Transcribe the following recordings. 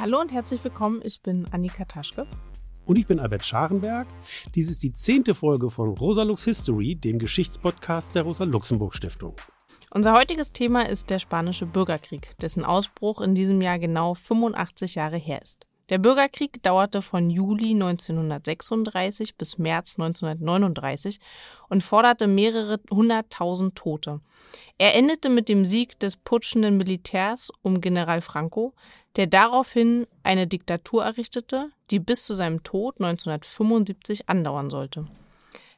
Hallo und herzlich willkommen. Ich bin Annika Taschke. Und ich bin Albert Scharenberg. Dies ist die zehnte Folge von Rosalux History, dem Geschichtspodcast der Rosa-Luxemburg-Stiftung. Unser heutiges Thema ist der Spanische Bürgerkrieg, dessen Ausbruch in diesem Jahr genau 85 Jahre her ist. Der Bürgerkrieg dauerte von Juli 1936 bis März 1939 und forderte mehrere hunderttausend Tote. Er endete mit dem Sieg des putschenden Militärs um General Franco, der daraufhin eine Diktatur errichtete, die bis zu seinem Tod 1975 andauern sollte.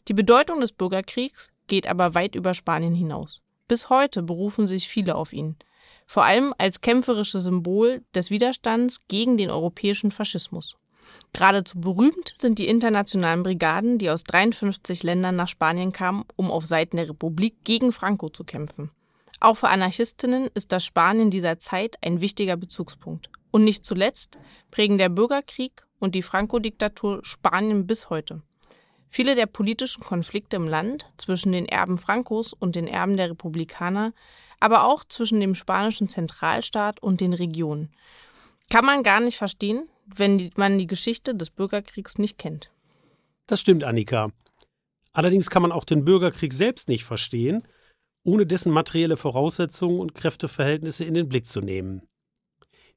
Die Bedeutung des Bürgerkriegs geht aber weit über Spanien hinaus. Bis heute berufen sich viele auf ihn vor allem als kämpferisches Symbol des Widerstands gegen den europäischen Faschismus. Geradezu berühmt sind die internationalen Brigaden, die aus 53 Ländern nach Spanien kamen, um auf Seiten der Republik gegen Franco zu kämpfen. Auch für Anarchistinnen ist das Spanien dieser Zeit ein wichtiger Bezugspunkt. Und nicht zuletzt prägen der Bürgerkrieg und die Franco-Diktatur Spanien bis heute. Viele der politischen Konflikte im Land zwischen den Erben Francos und den Erben der Republikaner aber auch zwischen dem spanischen Zentralstaat und den Regionen. Kann man gar nicht verstehen, wenn man die Geschichte des Bürgerkriegs nicht kennt. Das stimmt, Annika. Allerdings kann man auch den Bürgerkrieg selbst nicht verstehen, ohne dessen materielle Voraussetzungen und Kräfteverhältnisse in den Blick zu nehmen.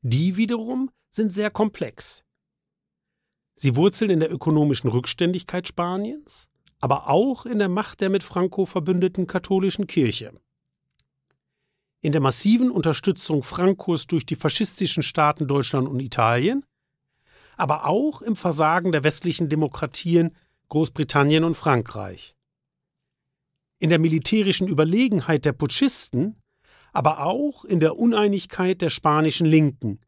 Die wiederum sind sehr komplex. Sie wurzeln in der ökonomischen Rückständigkeit Spaniens, aber auch in der Macht der mit Franco verbündeten katholischen Kirche in der massiven Unterstützung Francos durch die faschistischen Staaten Deutschland und Italien, aber auch im Versagen der westlichen Demokratien Großbritannien und Frankreich. In der militärischen Überlegenheit der Putschisten, aber auch in der Uneinigkeit der spanischen Linken,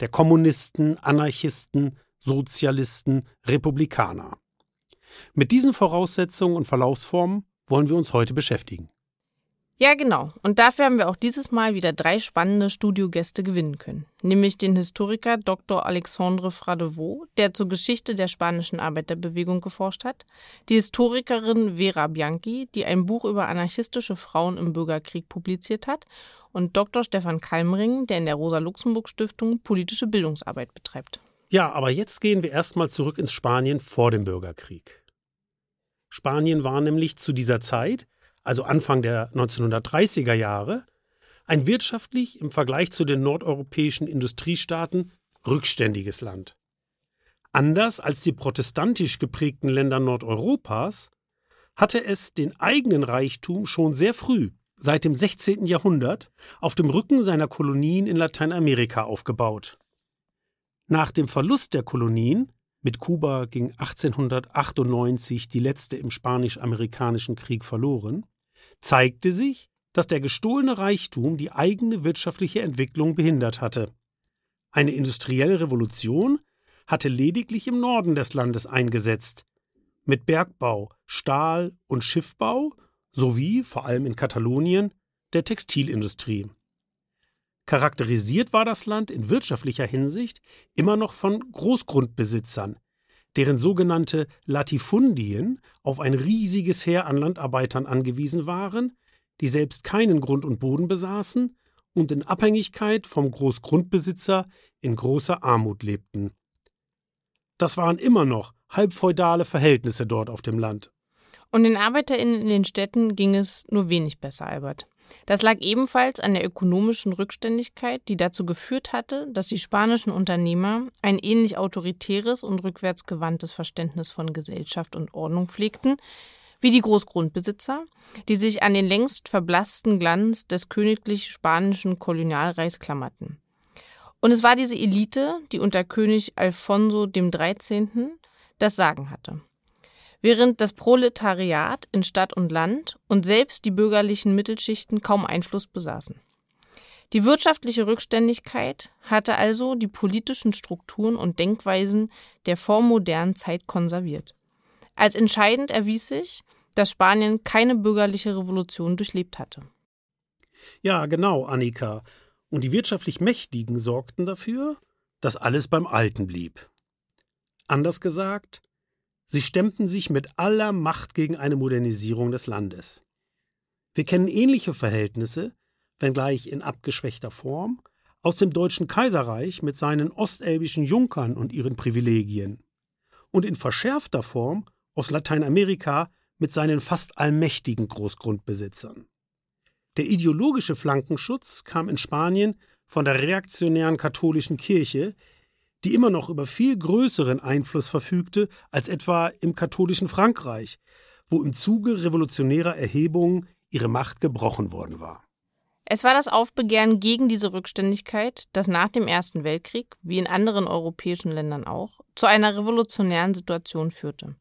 der Kommunisten, Anarchisten, Sozialisten, Republikaner. Mit diesen Voraussetzungen und Verlaufsformen wollen wir uns heute beschäftigen. Ja, genau. Und dafür haben wir auch dieses Mal wieder drei spannende Studiogäste gewinnen können. Nämlich den Historiker Dr. Alexandre Fradevaux, der zur Geschichte der spanischen Arbeiterbewegung geforscht hat, die Historikerin Vera Bianchi, die ein Buch über anarchistische Frauen im Bürgerkrieg publiziert hat, und Dr. Stefan Kalmring, der in der Rosa-Luxemburg-Stiftung politische Bildungsarbeit betreibt. Ja, aber jetzt gehen wir erstmal zurück ins Spanien vor dem Bürgerkrieg. Spanien war nämlich zu dieser Zeit also Anfang der 1930er Jahre, ein wirtschaftlich im Vergleich zu den nordeuropäischen Industriestaaten rückständiges Land. Anders als die protestantisch geprägten Länder Nordeuropas hatte es den eigenen Reichtum schon sehr früh, seit dem 16. Jahrhundert, auf dem Rücken seiner Kolonien in Lateinamerika aufgebaut. Nach dem Verlust der Kolonien mit Kuba ging 1898 die letzte im Spanisch-Amerikanischen Krieg verloren, zeigte sich, dass der gestohlene Reichtum die eigene wirtschaftliche Entwicklung behindert hatte. Eine industrielle Revolution hatte lediglich im Norden des Landes eingesetzt, mit Bergbau, Stahl- und Schiffbau sowie, vor allem in Katalonien, der Textilindustrie. Charakterisiert war das Land in wirtschaftlicher Hinsicht immer noch von Großgrundbesitzern, deren sogenannte Latifundien auf ein riesiges Heer an Landarbeitern angewiesen waren, die selbst keinen Grund und Boden besaßen und in Abhängigkeit vom Großgrundbesitzer in großer Armut lebten. Das waren immer noch halbfeudale Verhältnisse dort auf dem Land. Und den ArbeiterInnen in den Städten ging es nur wenig besser, Albert. Das lag ebenfalls an der ökonomischen Rückständigkeit, die dazu geführt hatte, dass die spanischen Unternehmer ein ähnlich autoritäres und rückwärtsgewandtes Verständnis von Gesellschaft und Ordnung pflegten, wie die Großgrundbesitzer, die sich an den längst verblassten Glanz des königlich spanischen Kolonialreichs klammerten. Und es war diese Elite, die unter König Alfonso XIII. das Sagen hatte. Während das Proletariat in Stadt und Land und selbst die bürgerlichen Mittelschichten kaum Einfluss besaßen. Die wirtschaftliche Rückständigkeit hatte also die politischen Strukturen und Denkweisen der vormodernen Zeit konserviert. Als entscheidend erwies sich, dass Spanien keine bürgerliche Revolution durchlebt hatte. Ja, genau, Annika. Und die wirtschaftlich Mächtigen sorgten dafür, dass alles beim Alten blieb. Anders gesagt, Sie stemmten sich mit aller Macht gegen eine Modernisierung des Landes. Wir kennen ähnliche Verhältnisse, wenngleich in abgeschwächter Form, aus dem Deutschen Kaiserreich mit seinen ostelbischen Junkern und ihren Privilegien und in verschärfter Form aus Lateinamerika mit seinen fast allmächtigen Großgrundbesitzern. Der ideologische Flankenschutz kam in Spanien von der reaktionären katholischen Kirche, die immer noch über viel größeren Einfluss verfügte als etwa im katholischen Frankreich, wo im Zuge revolutionärer Erhebungen ihre Macht gebrochen worden war. Es war das Aufbegehren gegen diese Rückständigkeit, das nach dem Ersten Weltkrieg, wie in anderen europäischen Ländern auch, zu einer revolutionären Situation führte.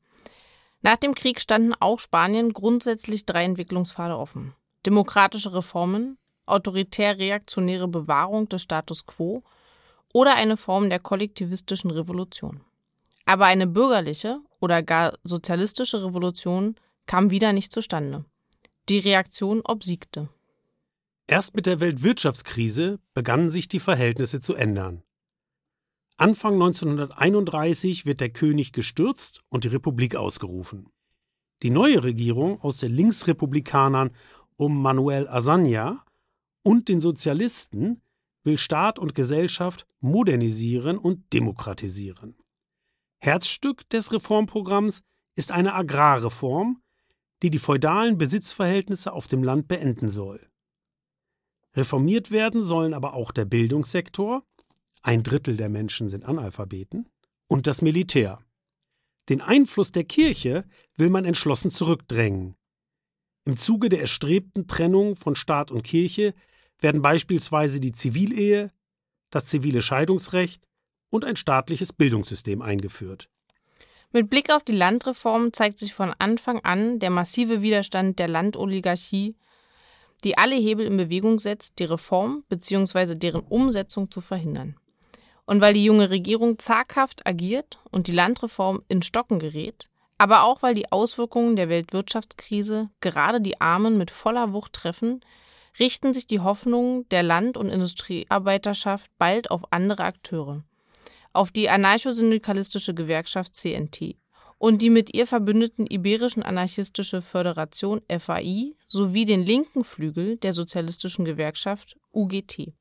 Nach dem Krieg standen auch Spanien grundsätzlich drei Entwicklungspfade offen. Demokratische Reformen, autoritär-reaktionäre Bewahrung des Status quo oder eine Form der kollektivistischen Revolution. Aber eine bürgerliche oder gar sozialistische Revolution kam wieder nicht zustande. Die Reaktion obsiegte. Erst mit der Weltwirtschaftskrise begannen sich die Verhältnisse zu ändern. Anfang 1931 wird der König gestürzt und die Republik ausgerufen. Die neue Regierung aus den Linksrepublikanern um Manuel Azaña und den Sozialisten will Staat und Gesellschaft modernisieren und demokratisieren. Herzstück des Reformprogramms ist eine Agrarreform, die die feudalen Besitzverhältnisse auf dem Land beenden soll. Reformiert werden sollen aber auch der Bildungssektor, ein Drittel der Menschen sind Analphabeten, und das Militär. Den Einfluss der Kirche will man entschlossen zurückdrängen. Im Zuge der erstrebten Trennung von Staat und Kirche werden beispielsweise die Zivilehe, das zivile Scheidungsrecht und ein staatliches Bildungssystem eingeführt. Mit Blick auf die Landreform zeigt sich von Anfang an der massive Widerstand der Landoligarchie, die alle Hebel in Bewegung setzt, die Reform bzw. deren Umsetzung zu verhindern. Und weil die junge Regierung zaghaft agiert und die Landreform in Stocken gerät, aber auch weil die Auswirkungen der Weltwirtschaftskrise gerade die Armen mit voller Wucht treffen, richten sich die Hoffnungen der Land- und Industriearbeiterschaft bald auf andere Akteure, auf die anarchosyndikalistische Gewerkschaft CNT und die mit ihr verbündeten Iberischen Anarchistische Föderation FAI sowie den linken Flügel der sozialistischen Gewerkschaft UGT.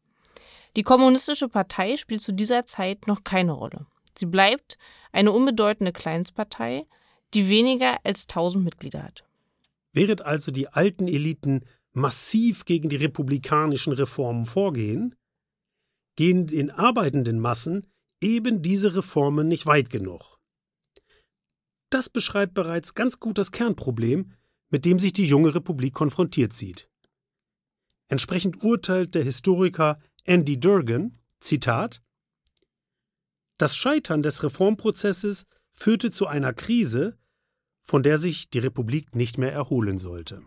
Die Kommunistische Partei spielt zu dieser Zeit noch keine Rolle. Sie bleibt eine unbedeutende Kleinstpartei, die weniger als 1000 Mitglieder hat. Während also die alten Eliten massiv gegen die republikanischen Reformen vorgehen, gehen den arbeitenden Massen eben diese Reformen nicht weit genug. Das beschreibt bereits ganz gut das Kernproblem, mit dem sich die junge Republik konfrontiert sieht. Entsprechend urteilt der Historiker Andy Durgan, Zitat, Das Scheitern des Reformprozesses führte zu einer Krise, von der sich die Republik nicht mehr erholen sollte.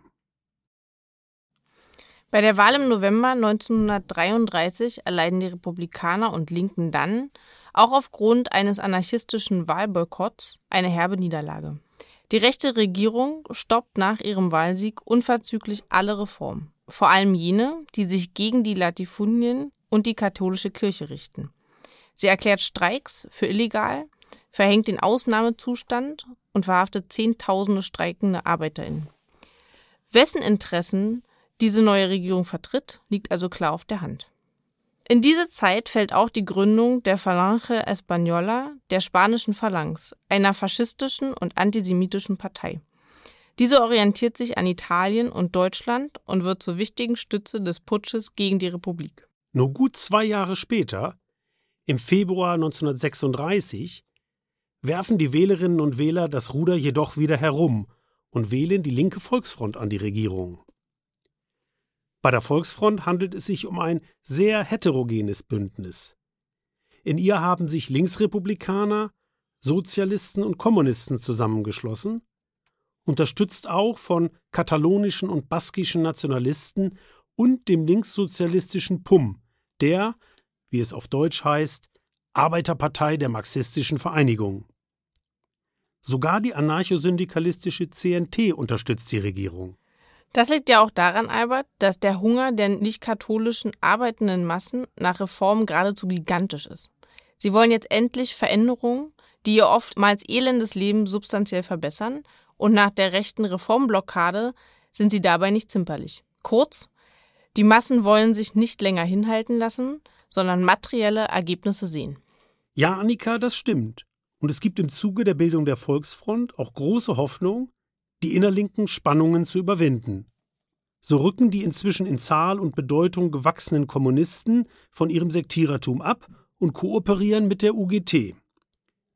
Bei der Wahl im November 1933 erleiden die Republikaner und Linken dann, auch aufgrund eines anarchistischen Wahlboykotts, eine herbe Niederlage. Die rechte Regierung stoppt nach ihrem Wahlsieg unverzüglich alle Reformen, vor allem jene, die sich gegen die Latifundien und die katholische Kirche richten. Sie erklärt Streiks für illegal, verhängt den Ausnahmezustand und verhaftet Zehntausende streikende ArbeiterInnen. Wessen Interessen diese neue Regierung vertritt, liegt also klar auf der Hand. In diese Zeit fällt auch die Gründung der Falange Española, der spanischen Phalanx, einer faschistischen und antisemitischen Partei. Diese orientiert sich an Italien und Deutschland und wird zur wichtigen Stütze des Putsches gegen die Republik. Nur gut zwei Jahre später, im Februar 1936, werfen die Wählerinnen und Wähler das Ruder jedoch wieder herum und wählen die linke Volksfront an die Regierung. Bei der Volksfront handelt es sich um ein sehr heterogenes Bündnis. In ihr haben sich Linksrepublikaner, Sozialisten und Kommunisten zusammengeschlossen, unterstützt auch von katalonischen und baskischen Nationalisten und dem linkssozialistischen PUM, der, wie es auf Deutsch heißt, Arbeiterpartei der marxistischen Vereinigung. Sogar die anarchosyndikalistische CNT unterstützt die Regierung. Das liegt ja auch daran, Albert, dass der Hunger der nicht-katholischen arbeitenden Massen nach Reformen geradezu gigantisch ist. Sie wollen jetzt endlich Veränderungen, die ihr oftmals elendes Leben substanziell verbessern, und nach der rechten Reformblockade sind sie dabei nicht zimperlich. Kurz, die Massen wollen sich nicht länger hinhalten lassen, sondern materielle Ergebnisse sehen. Ja, Annika, das stimmt. Und es gibt im Zuge der Bildung der Volksfront auch große Hoffnung, die innerlinken Spannungen zu überwinden. So rücken die inzwischen in Zahl und Bedeutung gewachsenen Kommunisten von ihrem Sektierertum ab und kooperieren mit der UGT.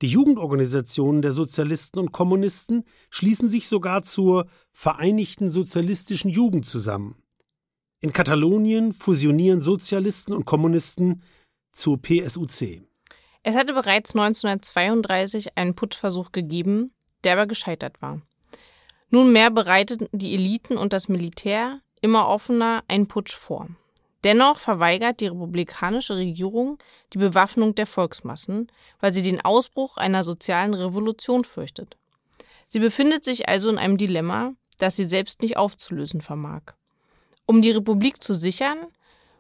Die Jugendorganisationen der Sozialisten und Kommunisten schließen sich sogar zur Vereinigten Sozialistischen Jugend zusammen. In Katalonien fusionieren Sozialisten und Kommunisten zur PSUC. Es hatte bereits 1932 einen Putschversuch gegeben, der aber gescheitert war. Nunmehr bereiteten die Eliten und das Militär immer offener einen Putsch vor. Dennoch verweigert die republikanische Regierung die Bewaffnung der Volksmassen, weil sie den Ausbruch einer sozialen Revolution fürchtet. Sie befindet sich also in einem Dilemma, das sie selbst nicht aufzulösen vermag. Um die Republik zu sichern,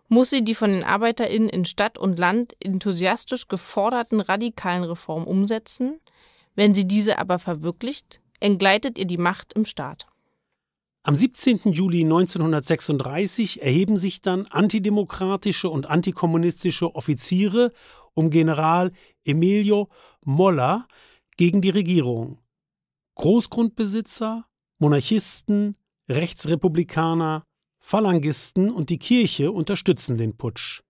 muss sie die von den ArbeiterInnen in Stadt und Land enthusiastisch geforderten radikalen Reformen umsetzen. Wenn sie diese aber verwirklicht, entgleitet ihr die Macht im Staat. Am 17. Juli 1936 erheben sich dann antidemokratische und antikommunistische Offiziere um General Emilio Molla gegen die Regierung. Großgrundbesitzer, Monarchisten, Rechtsrepublikaner, Phalangisten und die Kirche unterstützen den Putsch.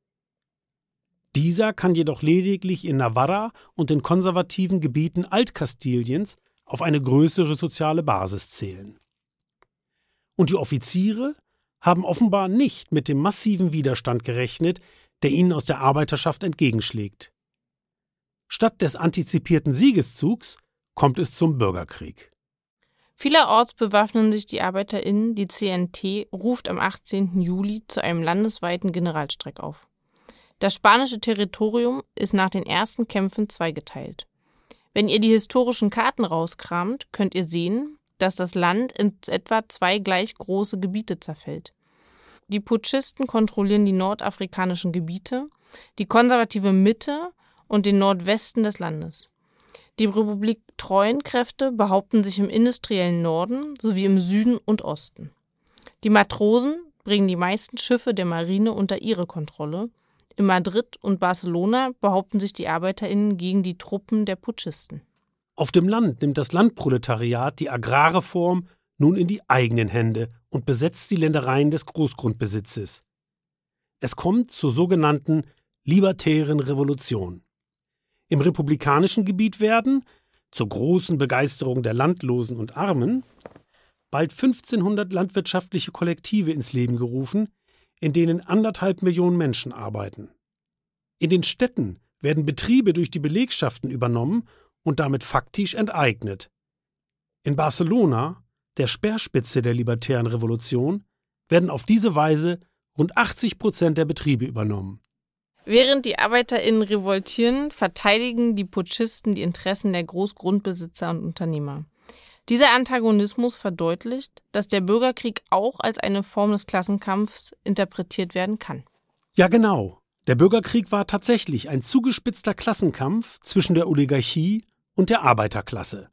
Dieser kann jedoch lediglich in Navarra und den konservativen Gebieten Altkastiliens auf eine größere soziale Basis zählen. Und die Offiziere haben offenbar nicht mit dem massiven Widerstand gerechnet, der ihnen aus der Arbeiterschaft entgegenschlägt. Statt des antizipierten Siegeszugs kommt es zum Bürgerkrieg. Vielerorts bewaffnen sich die ArbeiterInnen, die CNT ruft am 18. Juli zu einem landesweiten Generalstreik auf. Das spanische Territorium ist nach den ersten Kämpfen zweigeteilt. Wenn ihr die historischen Karten rauskramt, könnt ihr sehen, dass das Land in etwa zwei gleich große Gebiete zerfällt. Die Putschisten kontrollieren die nordafrikanischen Gebiete, die konservative Mitte und den Nordwesten des Landes. Die Republik treuen Kräfte behaupten sich im industriellen Norden sowie im Süden und Osten. Die Matrosen bringen die meisten Schiffe der Marine unter ihre Kontrolle. In Madrid und Barcelona behaupten sich die Arbeiterinnen gegen die Truppen der Putschisten. Auf dem Land nimmt das Landproletariat die Agrarreform nun in die eigenen Hände und besetzt die Ländereien des Großgrundbesitzes. Es kommt zur sogenannten libertären Revolution. Im republikanischen Gebiet werden, zur großen Begeisterung der Landlosen und Armen, bald 1500 landwirtschaftliche Kollektive ins Leben gerufen, in denen anderthalb Millionen Menschen arbeiten. In den Städten werden Betriebe durch die Belegschaften übernommen und damit faktisch enteignet. In Barcelona, der Speerspitze der libertären Revolution, werden auf diese Weise rund 80 Prozent der Betriebe übernommen. Während die ArbeiterInnen revoltieren, verteidigen die Putschisten die Interessen der Großgrundbesitzer und Unternehmer. Dieser Antagonismus verdeutlicht, dass der Bürgerkrieg auch als eine Form des Klassenkampfs interpretiert werden kann. Ja, genau. Der Bürgerkrieg war tatsächlich ein zugespitzter Klassenkampf zwischen der Oligarchie und der Arbeiterklasse.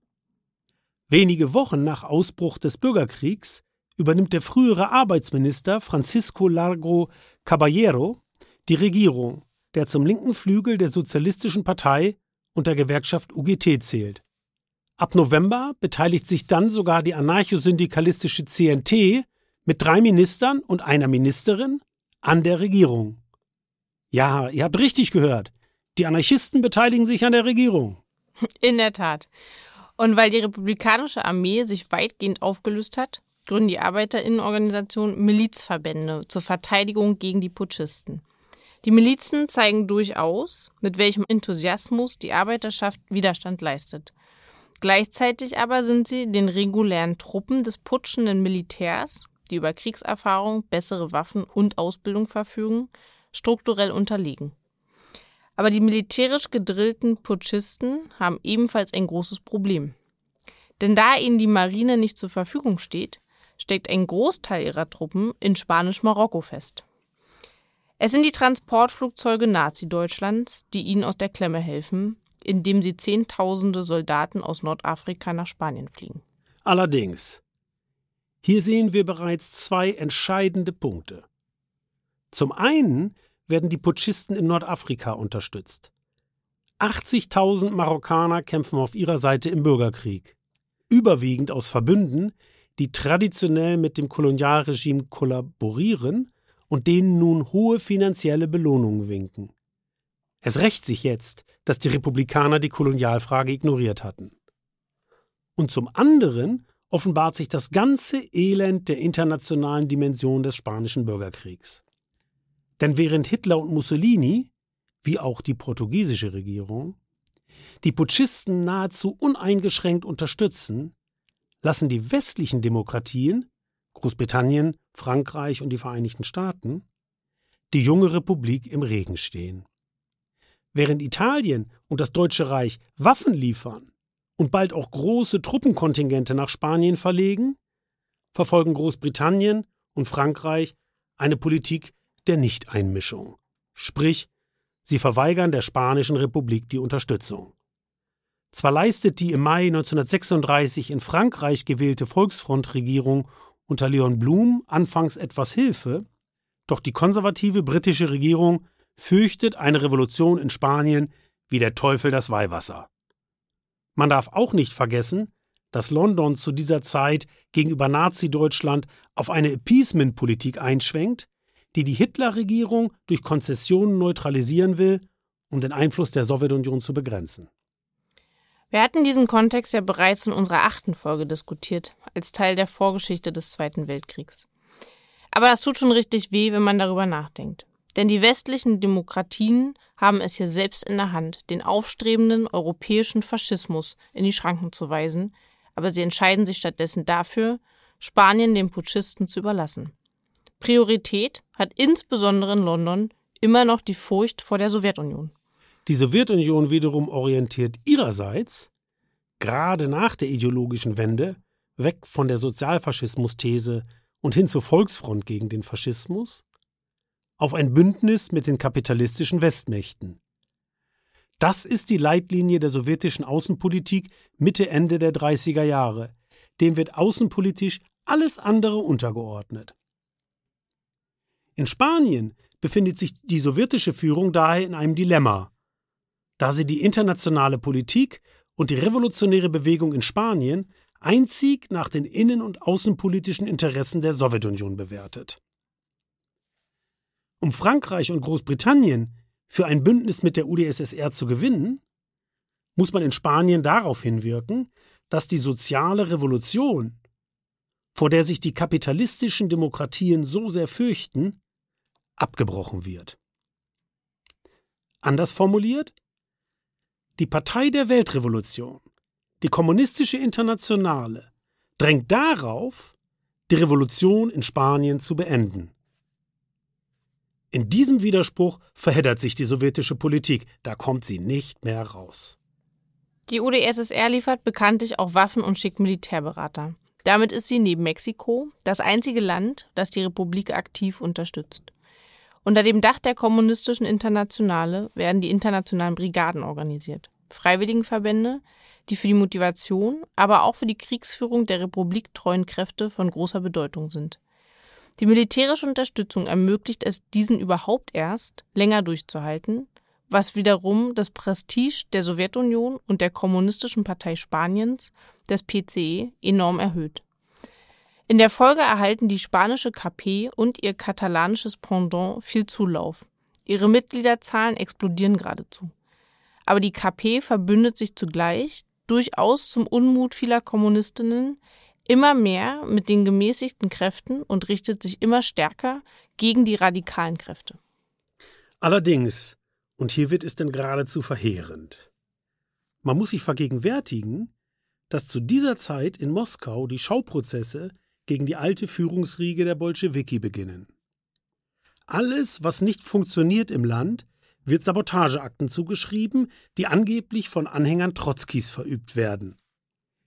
Wenige Wochen nach Ausbruch des Bürgerkriegs übernimmt der frühere Arbeitsminister Francisco Largo Caballero die Regierung, der zum linken Flügel der Sozialistischen Partei und der Gewerkschaft UGT zählt. Ab November beteiligt sich dann sogar die anarchosyndikalistische CNT mit drei Ministern und einer Ministerin an der Regierung. Ja, ihr habt richtig gehört. Die Anarchisten beteiligen sich an der Regierung. In der Tat. Und weil die republikanische Armee sich weitgehend aufgelöst hat, gründen die Arbeiterinnenorganisationen Milizverbände zur Verteidigung gegen die Putschisten. Die Milizen zeigen durchaus, mit welchem Enthusiasmus die Arbeiterschaft Widerstand leistet. Gleichzeitig aber sind sie den regulären Truppen des putschenden Militärs, die über Kriegserfahrung, bessere Waffen und Ausbildung verfügen, strukturell unterlegen. Aber die militärisch gedrillten Putschisten haben ebenfalls ein großes Problem. Denn da ihnen die Marine nicht zur Verfügung steht, steckt ein Großteil ihrer Truppen in Spanisch-Marokko fest. Es sind die Transportflugzeuge Nazi-Deutschlands, die ihnen aus der Klemme helfen, indem sie Zehntausende Soldaten aus Nordafrika nach Spanien fliegen. Allerdings, hier sehen wir bereits zwei entscheidende Punkte. Zum einen werden die Putschisten in Nordafrika unterstützt. 80.000 Marokkaner kämpfen auf ihrer Seite im Bürgerkrieg, überwiegend aus Verbünden, die traditionell mit dem Kolonialregime kollaborieren und denen nun hohe finanzielle Belohnungen winken. Es rächt sich jetzt, dass die Republikaner die Kolonialfrage ignoriert hatten. Und zum anderen offenbart sich das ganze Elend der internationalen Dimension des spanischen Bürgerkriegs. Denn während Hitler und Mussolini, wie auch die portugiesische Regierung, die Putschisten nahezu uneingeschränkt unterstützen, lassen die westlichen Demokratien, Großbritannien, Frankreich und die Vereinigten Staaten, die junge Republik im Regen stehen. Während Italien und das Deutsche Reich Waffen liefern und bald auch große Truppenkontingente nach Spanien verlegen, verfolgen Großbritannien und Frankreich eine Politik der Nichteinmischung. Sprich, sie verweigern der Spanischen Republik die Unterstützung. Zwar leistet die im Mai 1936 in Frankreich gewählte Volksfrontregierung unter Leon Blum anfangs etwas Hilfe, doch die konservative britische Regierung fürchtet eine Revolution in Spanien wie der Teufel das Weihwasser. Man darf auch nicht vergessen, dass London zu dieser Zeit gegenüber Nazi-Deutschland auf eine Appeasement-Politik einschwenkt, die die Hitler-Regierung durch Konzessionen neutralisieren will, um den Einfluss der Sowjetunion zu begrenzen. Wir hatten diesen Kontext ja bereits in unserer achten Folge diskutiert, als Teil der Vorgeschichte des Zweiten Weltkriegs. Aber das tut schon richtig weh, wenn man darüber nachdenkt. Denn die westlichen Demokratien haben es hier selbst in der Hand, den aufstrebenden europäischen Faschismus in die Schranken zu weisen, aber sie entscheiden sich stattdessen dafür, Spanien den Putschisten zu überlassen. Priorität hat insbesondere in London immer noch die Furcht vor der Sowjetunion. Die Sowjetunion wiederum orientiert ihrerseits, gerade nach der ideologischen Wende, weg von der Sozialfaschismus-These und hin zur Volksfront gegen den Faschismus, auf ein Bündnis mit den kapitalistischen Westmächten. Das ist die Leitlinie der sowjetischen Außenpolitik Mitte Ende der 30er Jahre. Dem wird außenpolitisch alles andere untergeordnet. In Spanien befindet sich die sowjetische Führung daher in einem Dilemma da sie die internationale Politik und die revolutionäre Bewegung in Spanien einzig nach den innen- und außenpolitischen Interessen der Sowjetunion bewertet. Um Frankreich und Großbritannien für ein Bündnis mit der UdSSR zu gewinnen, muss man in Spanien darauf hinwirken, dass die soziale Revolution, vor der sich die kapitalistischen Demokratien so sehr fürchten, abgebrochen wird. Anders formuliert, die Partei der Weltrevolution, die Kommunistische Internationale, drängt darauf, die Revolution in Spanien zu beenden. In diesem Widerspruch verheddert sich die sowjetische Politik, da kommt sie nicht mehr raus. Die UdSSR liefert bekanntlich auch Waffen und schickt Militärberater. Damit ist sie neben Mexiko das einzige Land, das die Republik aktiv unterstützt. Unter dem Dach der Kommunistischen Internationale werden die internationalen Brigaden organisiert. Freiwilligenverbände, die für die Motivation, aber auch für die Kriegsführung der republiktreuen Kräfte von großer Bedeutung sind. Die militärische Unterstützung ermöglicht es diesen überhaupt erst, länger durchzuhalten, was wiederum das Prestige der Sowjetunion und der Kommunistischen Partei Spaniens, des PCE, enorm erhöht. In der Folge erhalten die spanische KP und ihr katalanisches Pendant viel Zulauf. Ihre Mitgliederzahlen explodieren geradezu. Aber die KP verbündet sich zugleich, durchaus zum Unmut vieler Kommunistinnen, immer mehr mit den gemäßigten Kräften und richtet sich immer stärker gegen die radikalen Kräfte. Allerdings, und hier wird es denn geradezu verheerend. Man muss sich vergegenwärtigen, dass zu dieser Zeit in Moskau die Schauprozesse gegen die alte Führungsriege der Bolschewiki beginnen. Alles, was nicht funktioniert im Land, wird Sabotageakten zugeschrieben, die angeblich von Anhängern Trotzkis verübt werden.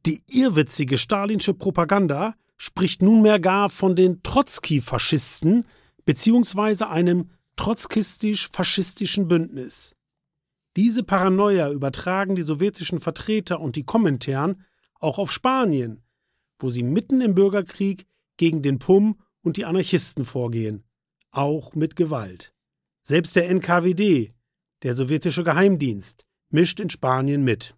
Die irrwitzige stalinsche Propaganda spricht nunmehr gar von den Trotzki-Faschisten bzw. einem trotzkistisch-faschistischen Bündnis. Diese Paranoia übertragen die sowjetischen Vertreter und die Kommentaren auch auf Spanien, wo sie mitten im Bürgerkrieg gegen den PUM und die Anarchisten vorgehen, auch mit Gewalt. Selbst der NKWD, der sowjetische Geheimdienst, mischt in Spanien mit.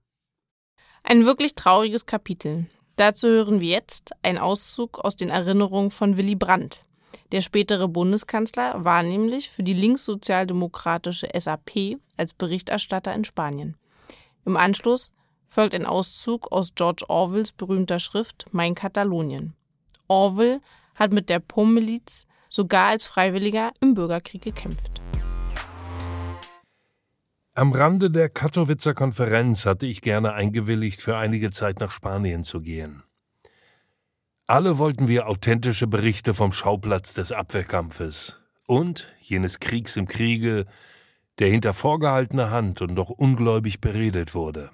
Ein wirklich trauriges Kapitel. Dazu hören wir jetzt einen Auszug aus den Erinnerungen von Willy Brandt. Der spätere Bundeskanzler war nämlich für die linkssozialdemokratische SAP als Berichterstatter in Spanien. Im Anschluss folgt ein Auszug aus George Orwells berühmter Schrift Mein Katalonien. Orwell hat mit der POM-Miliz sogar als Freiwilliger im Bürgerkrieg gekämpft. Am Rande der Katowicer Konferenz hatte ich gerne eingewilligt, für einige Zeit nach Spanien zu gehen. Alle wollten wir authentische Berichte vom Schauplatz des Abwehrkampfes und jenes Kriegs im Kriege, der hinter vorgehaltener Hand und doch ungläubig beredet wurde.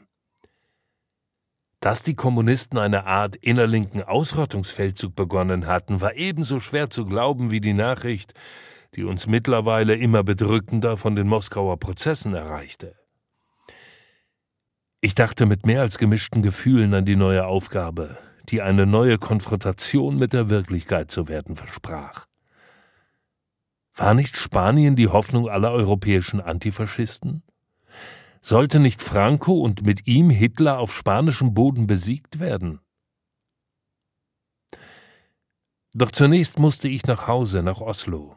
Dass die Kommunisten eine Art innerlinken Ausrottungsfeldzug begonnen hatten, war ebenso schwer zu glauben wie die Nachricht, die uns mittlerweile immer bedrückender von den Moskauer Prozessen erreichte. Ich dachte mit mehr als gemischten Gefühlen an die neue Aufgabe, die eine neue Konfrontation mit der Wirklichkeit zu werden versprach. War nicht Spanien die Hoffnung aller europäischen Antifaschisten? Sollte nicht Franco und mit ihm Hitler auf spanischem Boden besiegt werden? Doch zunächst musste ich nach Hause, nach Oslo.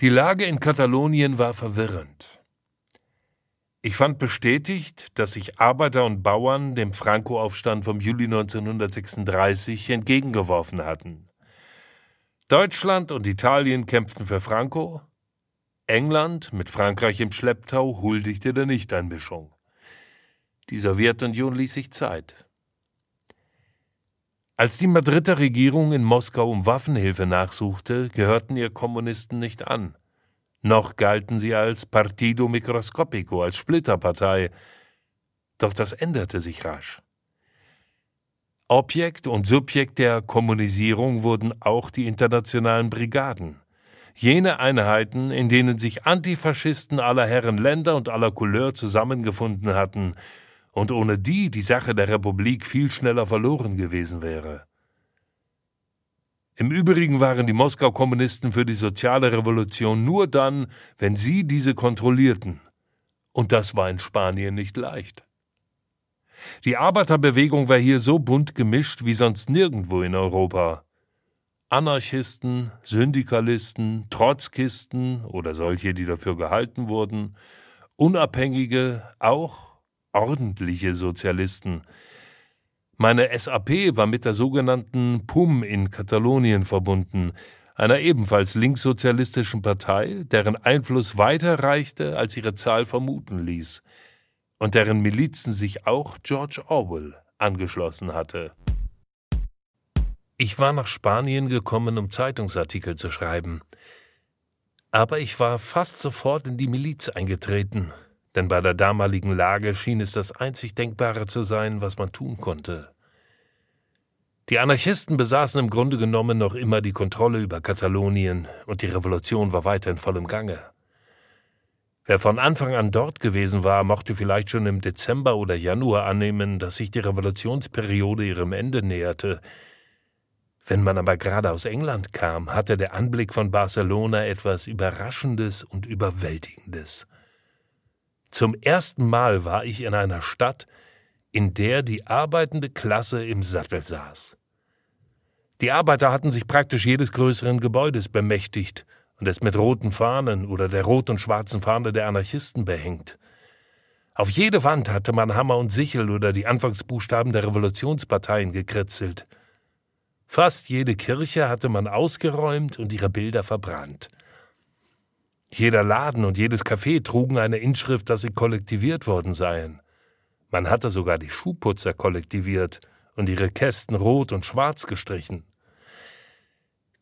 Die Lage in Katalonien war verwirrend. Ich fand bestätigt, dass sich Arbeiter und Bauern dem Franco-Aufstand vom Juli 1936 entgegengeworfen hatten. Deutschland und Italien kämpften für Franco, England mit Frankreich im Schlepptau huldigte der Nichteinmischung. Die Sowjetunion ließ sich Zeit. Als die Madrider Regierung in Moskau um Waffenhilfe nachsuchte, gehörten ihr Kommunisten nicht an. Noch galten sie als Partido Microscopico, als Splitterpartei. Doch das änderte sich rasch. Objekt und Subjekt der Kommunisierung wurden auch die internationalen Brigaden. Jene Einheiten, in denen sich Antifaschisten aller Herren Länder und aller Couleur zusammengefunden hatten und ohne die die Sache der Republik viel schneller verloren gewesen wäre. Im Übrigen waren die Moskau-Kommunisten für die soziale Revolution nur dann, wenn sie diese kontrollierten. Und das war in Spanien nicht leicht. Die Arbeiterbewegung war hier so bunt gemischt wie sonst nirgendwo in Europa. Anarchisten, Syndikalisten, Trotzkisten oder solche, die dafür gehalten wurden, Unabhängige, auch ordentliche Sozialisten. Meine SAP war mit der sogenannten PUM in Katalonien verbunden, einer ebenfalls linkssozialistischen Partei, deren Einfluss weiter reichte, als ihre Zahl vermuten ließ, und deren Milizen sich auch George Orwell angeschlossen hatte. Ich war nach Spanien gekommen, um Zeitungsartikel zu schreiben. Aber ich war fast sofort in die Miliz eingetreten, denn bei der damaligen Lage schien es das einzig Denkbare zu sein, was man tun konnte. Die Anarchisten besaßen im Grunde genommen noch immer die Kontrolle über Katalonien und die Revolution war weiter in vollem Gange. Wer von Anfang an dort gewesen war, mochte vielleicht schon im Dezember oder Januar annehmen, dass sich die Revolutionsperiode ihrem Ende näherte. Wenn man aber gerade aus England kam, hatte der Anblick von Barcelona etwas Überraschendes und Überwältigendes. Zum ersten Mal war ich in einer Stadt, in der die arbeitende Klasse im Sattel saß. Die Arbeiter hatten sich praktisch jedes größeren Gebäudes bemächtigt und es mit roten Fahnen oder der rot und schwarzen Fahne der Anarchisten behängt. Auf jede Wand hatte man Hammer und Sichel oder die Anfangsbuchstaben der Revolutionsparteien gekritzelt. Fast jede Kirche hatte man ausgeräumt und ihre Bilder verbrannt. Jeder Laden und jedes Café trugen eine Inschrift, dass sie kollektiviert worden seien. Man hatte sogar die Schuhputzer kollektiviert und ihre Kästen rot und schwarz gestrichen.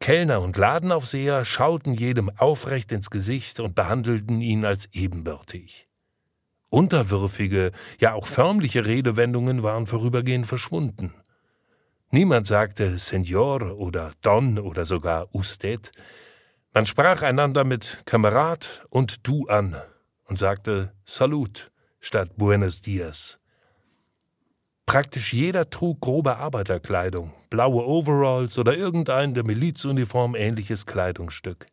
Kellner und Ladenaufseher schauten jedem aufrecht ins Gesicht und behandelten ihn als ebenbürtig. Unterwürfige, ja auch förmliche Redewendungen waren vorübergehend verschwunden. Niemand sagte Senor oder Don oder sogar Usted, man sprach einander mit Kamerad und Du an und sagte Salut statt Buenos Dias. Praktisch jeder trug grobe Arbeiterkleidung, blaue Overalls oder irgendein der Milizuniform ähnliches Kleidungsstück.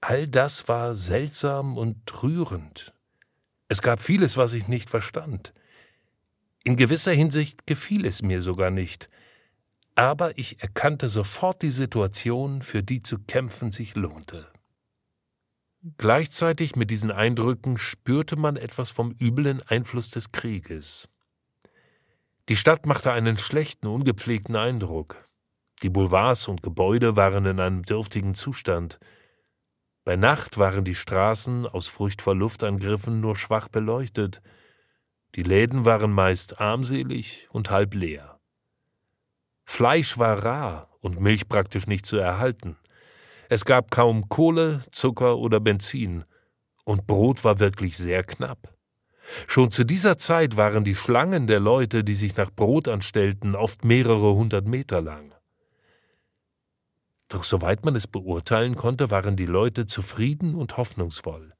All das war seltsam und rührend. Es gab vieles, was ich nicht verstand. In gewisser Hinsicht gefiel es mir sogar nicht, aber ich erkannte sofort die Situation, für die zu kämpfen sich lohnte. Gleichzeitig mit diesen Eindrücken spürte man etwas vom üblen Einfluss des Krieges. Die Stadt machte einen schlechten, ungepflegten Eindruck. Die Boulevards und Gebäude waren in einem dürftigen Zustand. Bei Nacht waren die Straßen aus Furcht vor Luftangriffen nur schwach beleuchtet. Die Läden waren meist armselig und halb leer. Fleisch war rar und Milch praktisch nicht zu erhalten. Es gab kaum Kohle, Zucker oder Benzin, und Brot war wirklich sehr knapp. Schon zu dieser Zeit waren die Schlangen der Leute, die sich nach Brot anstellten, oft mehrere hundert Meter lang. Doch soweit man es beurteilen konnte, waren die Leute zufrieden und hoffnungsvoll.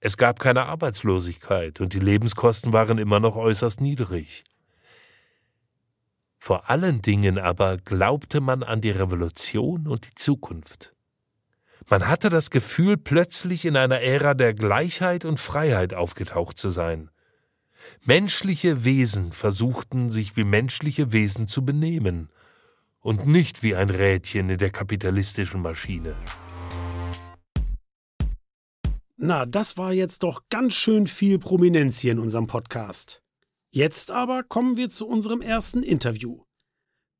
Es gab keine Arbeitslosigkeit und die Lebenskosten waren immer noch äußerst niedrig. Vor allen Dingen aber glaubte man an die Revolution und die Zukunft. Man hatte das Gefühl, plötzlich in einer Ära der Gleichheit und Freiheit aufgetaucht zu sein. Menschliche Wesen versuchten, sich wie menschliche Wesen zu benehmen und nicht wie ein Rädchen in der kapitalistischen Maschine. Na, das war jetzt doch ganz schön viel Prominenz hier in unserem Podcast. Jetzt aber kommen wir zu unserem ersten Interview.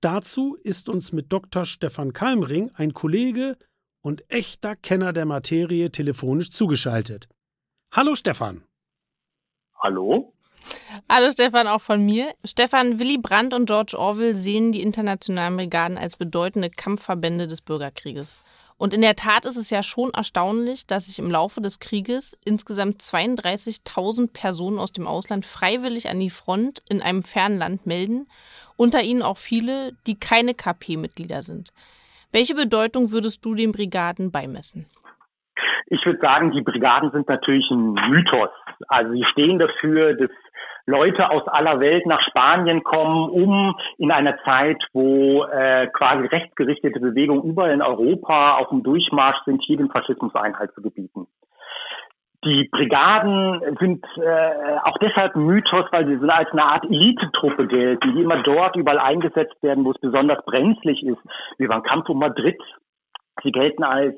Dazu ist uns mit Dr. Stefan Kalmring ein Kollege und echter Kenner der Materie telefonisch zugeschaltet. Hallo Stefan. Hallo. Hallo Stefan, auch von mir. Stefan, Willy Brandt und George Orwell sehen die internationalen Brigaden als bedeutende Kampfverbände des Bürgerkrieges. Und in der Tat ist es ja schon erstaunlich, dass sich im Laufe des Krieges insgesamt 32.000 Personen aus dem Ausland freiwillig an die Front in einem fernen Land melden, unter ihnen auch viele, die keine KP-Mitglieder sind. Welche Bedeutung würdest du den Brigaden beimessen? Ich würde sagen, die Brigaden sind natürlich ein Mythos. Also sie stehen dafür, dass Leute aus aller Welt nach Spanien kommen, um in einer Zeit, wo äh, quasi rechtsgerichtete Bewegungen überall in Europa auf dem Durchmarsch sind, hier den Faschismus Einhalt zu gebieten. Die Brigaden sind äh, auch deshalb Mythos, weil sie so als eine Art Elitetruppe gelten, die immer dort überall eingesetzt werden, wo es besonders brenzlig ist, wie beim Kampf um Madrid. Sie gelten als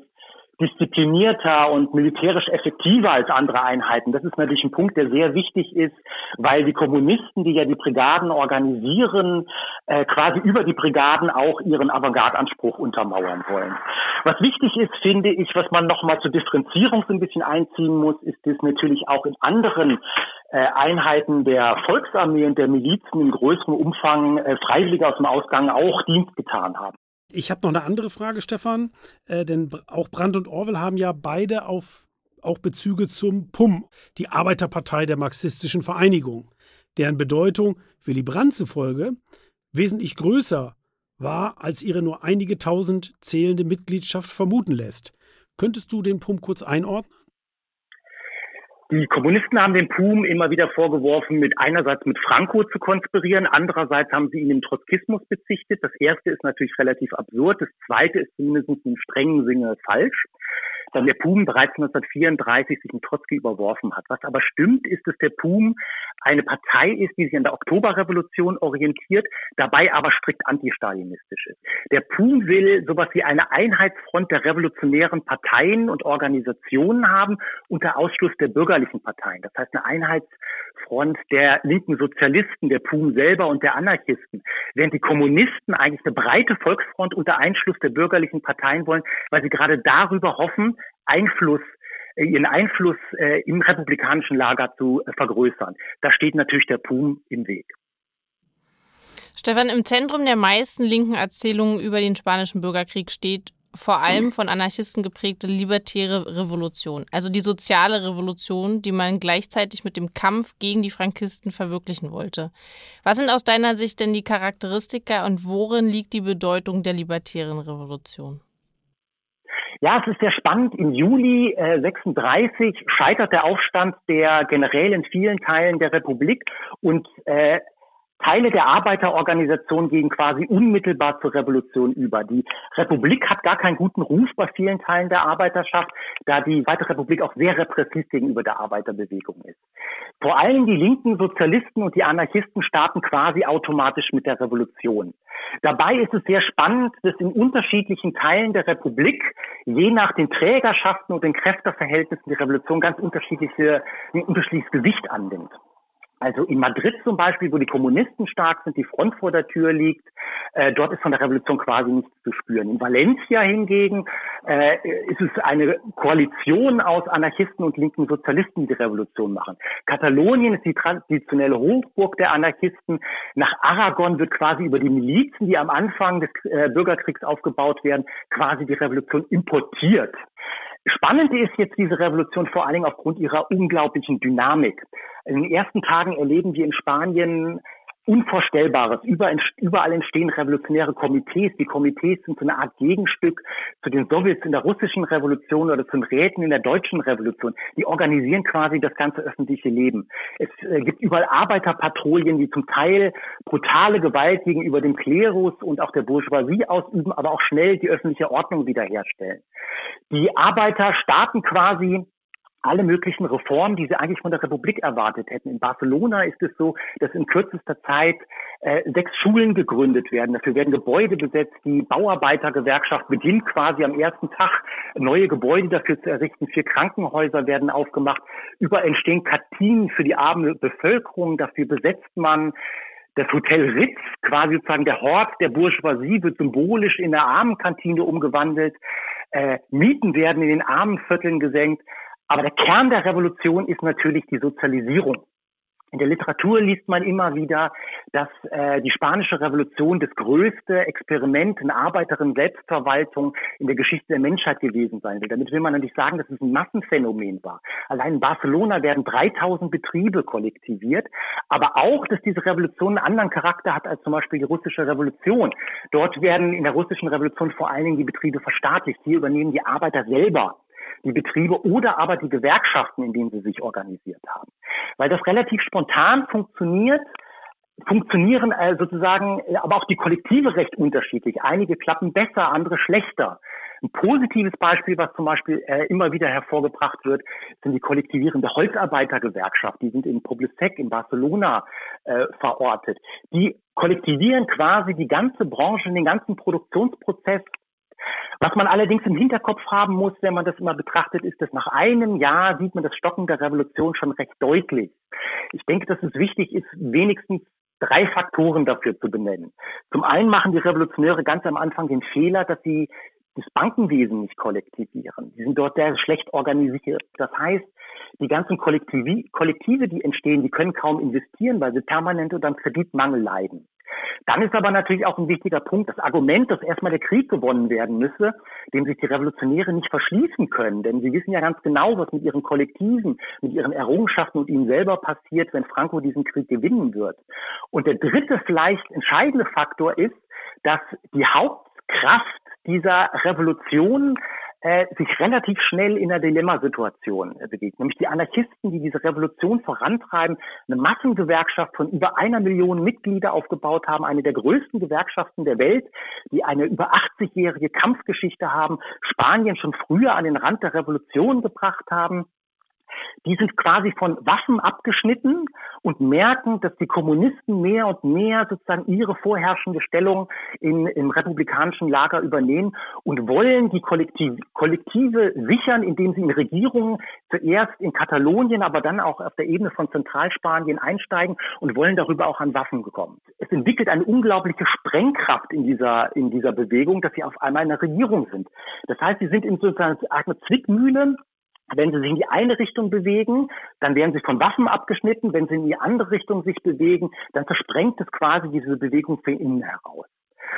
disziplinierter und militärisch effektiver als andere Einheiten. Das ist natürlich ein Punkt, der sehr wichtig ist, weil die Kommunisten, die ja die Brigaden organisieren, äh, quasi über die Brigaden auch ihren Avantgarde-Anspruch untermauern wollen. Was wichtig ist, finde ich, was man nochmal zur Differenzierung so ein bisschen einziehen muss, ist dass natürlich auch in anderen äh, Einheiten der Volksarmee und der Milizen in größerem Umfang äh, Freiwillige aus dem Ausgang auch Dienst getan haben. Ich habe noch eine andere Frage, Stefan, äh, denn auch Brandt und Orwell haben ja beide auf, auch Bezüge zum PUM, die Arbeiterpartei der marxistischen Vereinigung, deren Bedeutung Willy Brandt zufolge wesentlich größer war, als ihre nur einige tausend zählende Mitgliedschaft vermuten lässt. Könntest du den PUM kurz einordnen? Die Kommunisten haben dem PUM immer wieder vorgeworfen, mit einerseits mit Franco zu konspirieren, andererseits haben sie ihn im Trotzkismus bezichtet. Das erste ist natürlich relativ absurd, das zweite ist zumindest im strengen Sinne falsch dann der PUM bereits 1934 sich mit Trotzki überworfen hat. Was aber stimmt, ist, dass der PUM eine Partei ist, die sich an der Oktoberrevolution orientiert, dabei aber strikt antistalinistisch ist. Der PUM will sowas wie eine Einheitsfront der revolutionären Parteien und Organisationen haben unter Ausschluss der bürgerlichen Parteien. Das heißt eine Einheitsfront der linken Sozialisten, der PUM selber und der Anarchisten. Während die Kommunisten eigentlich eine breite Volksfront unter Einschluss der bürgerlichen Parteien wollen, weil sie gerade darüber hoffen, Einfluss äh, ihren Einfluss äh, im republikanischen Lager zu äh, vergrößern. Da steht natürlich der PUM im Weg. Stefan, im Zentrum der meisten linken Erzählungen über den spanischen Bürgerkrieg steht vor allem von Anarchisten geprägte libertäre Revolution, also die soziale Revolution, die man gleichzeitig mit dem Kampf gegen die Frankisten verwirklichen wollte. Was sind aus deiner Sicht denn die Charakteristika und worin liegt die Bedeutung der libertären Revolution? Ja, es ist sehr spannend. Im Juli äh, 36 scheitert der Aufstand der Generäle in vielen Teilen der Republik und äh, Teile der Arbeiterorganisation gehen quasi unmittelbar zur Revolution über. Die Republik hat gar keinen guten Ruf bei vielen Teilen der Arbeiterschaft, da die Weitere Republik auch sehr repressiv gegenüber der Arbeiterbewegung ist. Vor allem die linken Sozialisten und die Anarchisten starten quasi automatisch mit der Revolution. Dabei ist es sehr spannend, dass in unterschiedlichen Teilen der Republik, je nach den Trägerschaften und den Kräfteverhältnissen, die Revolution ganz unterschiedliche, ein unterschiedliches Gewicht annimmt. Also in Madrid zum Beispiel, wo die Kommunisten stark sind, die Front vor der Tür liegt, äh, dort ist von der Revolution quasi nichts zu spüren. In Valencia hingegen äh, ist es eine Koalition aus Anarchisten und linken Sozialisten, die die Revolution machen. Katalonien ist die traditionelle Hochburg der Anarchisten. Nach Aragon wird quasi über die Milizen, die am Anfang des äh, Bürgerkriegs aufgebaut werden, quasi die Revolution importiert. Spannend ist jetzt diese Revolution vor allen Dingen aufgrund ihrer unglaublichen Dynamik. In den ersten Tagen erleben wir in Spanien Unvorstellbares. Überall entstehen revolutionäre Komitees. Die Komitees sind so eine Art Gegenstück zu den Sowjets in der russischen Revolution oder zu den Räten in der deutschen Revolution. Die organisieren quasi das ganze öffentliche Leben. Es äh, gibt überall Arbeiterpatrouillen, die zum Teil brutale Gewalt gegenüber dem Klerus und auch der Bourgeoisie ausüben, aber auch schnell die öffentliche Ordnung wiederherstellen. Die Arbeiter starten quasi alle möglichen Reformen, die sie eigentlich von der Republik erwartet hätten. In Barcelona ist es so, dass in kürzester Zeit äh, sechs Schulen gegründet werden. Dafür werden Gebäude besetzt. Die Bauarbeitergewerkschaft beginnt quasi am ersten Tag neue Gebäude dafür zu errichten. Vier Krankenhäuser werden aufgemacht. Über entstehen Kantinen für die arme Bevölkerung. Dafür besetzt man das Hotel Ritz, quasi sozusagen der Hort der Bourgeoisie, wird symbolisch in der Armenkantine umgewandelt. Äh, Mieten werden in den armen Vierteln gesenkt. Aber der Kern der Revolution ist natürlich die Sozialisierung. In der Literatur liest man immer wieder, dass äh, die spanische Revolution das größte Experiment in Arbeiterin Selbstverwaltung in der Geschichte der Menschheit gewesen sein will. Damit will man natürlich sagen, dass es ein Massenphänomen war. Allein in Barcelona werden 3000 Betriebe kollektiviert, aber auch, dass diese Revolution einen anderen Charakter hat als zum Beispiel die russische Revolution. Dort werden in der russischen Revolution vor allen Dingen die Betriebe verstaatlicht. Hier übernehmen die Arbeiter selber die Betriebe oder aber die Gewerkschaften, in denen sie sich organisiert haben. Weil das relativ spontan funktioniert, funktionieren äh, sozusagen äh, aber auch die Kollektive recht unterschiedlich. Einige klappen besser, andere schlechter. Ein positives Beispiel, was zum Beispiel äh, immer wieder hervorgebracht wird, sind die kollektivierende Holzarbeitergewerkschaft. Die sind in Poblesec in Barcelona äh, verortet. Die kollektivieren quasi die ganze Branche, den ganzen Produktionsprozess was man allerdings im Hinterkopf haben muss, wenn man das immer betrachtet, ist, dass nach einem Jahr sieht man das Stocken der Revolution schon recht deutlich. Ich denke, dass es wichtig ist, wenigstens drei Faktoren dafür zu benennen. Zum einen machen die Revolutionäre ganz am Anfang den Fehler, dass sie das Bankenwesen nicht kollektivieren. Die sind dort sehr schlecht organisiert. Das heißt, die ganzen Kollektive, die entstehen, die können kaum investieren, weil sie permanent unter einem Kreditmangel leiden. Dann ist aber natürlich auch ein wichtiger Punkt, das Argument, dass erstmal der Krieg gewonnen werden müsse, dem sich die Revolutionäre nicht verschließen können. Denn sie wissen ja ganz genau, was mit ihren Kollektiven, mit ihren Errungenschaften und ihnen selber passiert, wenn Franco diesen Krieg gewinnen wird. Und der dritte, vielleicht entscheidende Faktor ist, dass die Hauptkraft dieser Revolution äh, sich relativ schnell in einer Dilemmasituation äh, bewegt. Nämlich die Anarchisten, die diese Revolution vorantreiben, eine Massengewerkschaft von über einer Million Mitglieder aufgebaut haben, eine der größten Gewerkschaften der Welt, die eine über 80-jährige Kampfgeschichte haben, Spanien schon früher an den Rand der Revolution gebracht haben die sind quasi von Waffen abgeschnitten und merken, dass die Kommunisten mehr und mehr sozusagen ihre vorherrschende Stellung in, im republikanischen Lager übernehmen und wollen die Kollektive, Kollektive sichern, indem sie in Regierungen zuerst in Katalonien, aber dann auch auf der Ebene von Zentralspanien einsteigen und wollen darüber auch an Waffen kommen. Es entwickelt eine unglaubliche Sprengkraft in dieser, in dieser Bewegung, dass sie auf einmal in der Regierung sind. Das heißt, sie sind in sozusagen einer Zwickmühle wenn sie sich in die eine Richtung bewegen, dann werden sie von Waffen abgeschnitten. Wenn sie in die andere Richtung sich bewegen, dann versprengt es quasi diese Bewegung von innen heraus.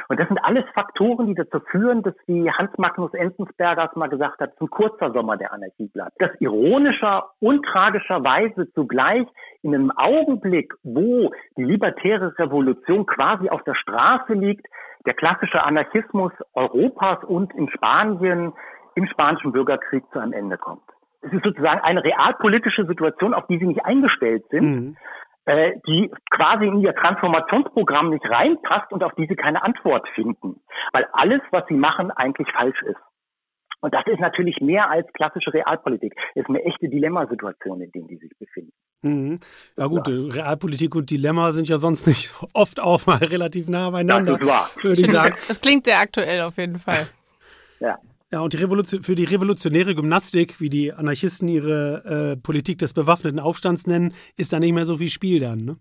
Und das sind alles Faktoren, die dazu führen, dass wie Hans Magnus Enzensberger es mal gesagt hat, ein kurzer Sommer der Anarchie bleibt. Das ironischer und tragischerweise zugleich in einem Augenblick, wo die libertäre Revolution quasi auf der Straße liegt, der klassische Anarchismus Europas und in Spanien im spanischen Bürgerkrieg zu einem Ende kommt es ist sozusagen eine realpolitische Situation, auf die sie nicht eingestellt sind. Mhm. äh, die quasi in ihr Transformationsprogramm nicht reinpasst und auf die sie keine Antwort finden, weil alles, was sie machen, eigentlich falsch ist. Und das ist natürlich mehr als klassische Realpolitik. Das ist eine echte Dilemmasituation, in der die sich befinden. Mhm. Ja gut, ja. Realpolitik und Dilemma sind ja sonst nicht oft auch mal relativ nah beieinander. Das ist wahr. Würde ich sagen. Das klingt sehr aktuell auf jeden Fall. ja. Ja, und die Revolution, für die revolutionäre Gymnastik, wie die Anarchisten ihre äh, Politik des bewaffneten Aufstands nennen, ist da nicht mehr so viel Spiel dann, ne?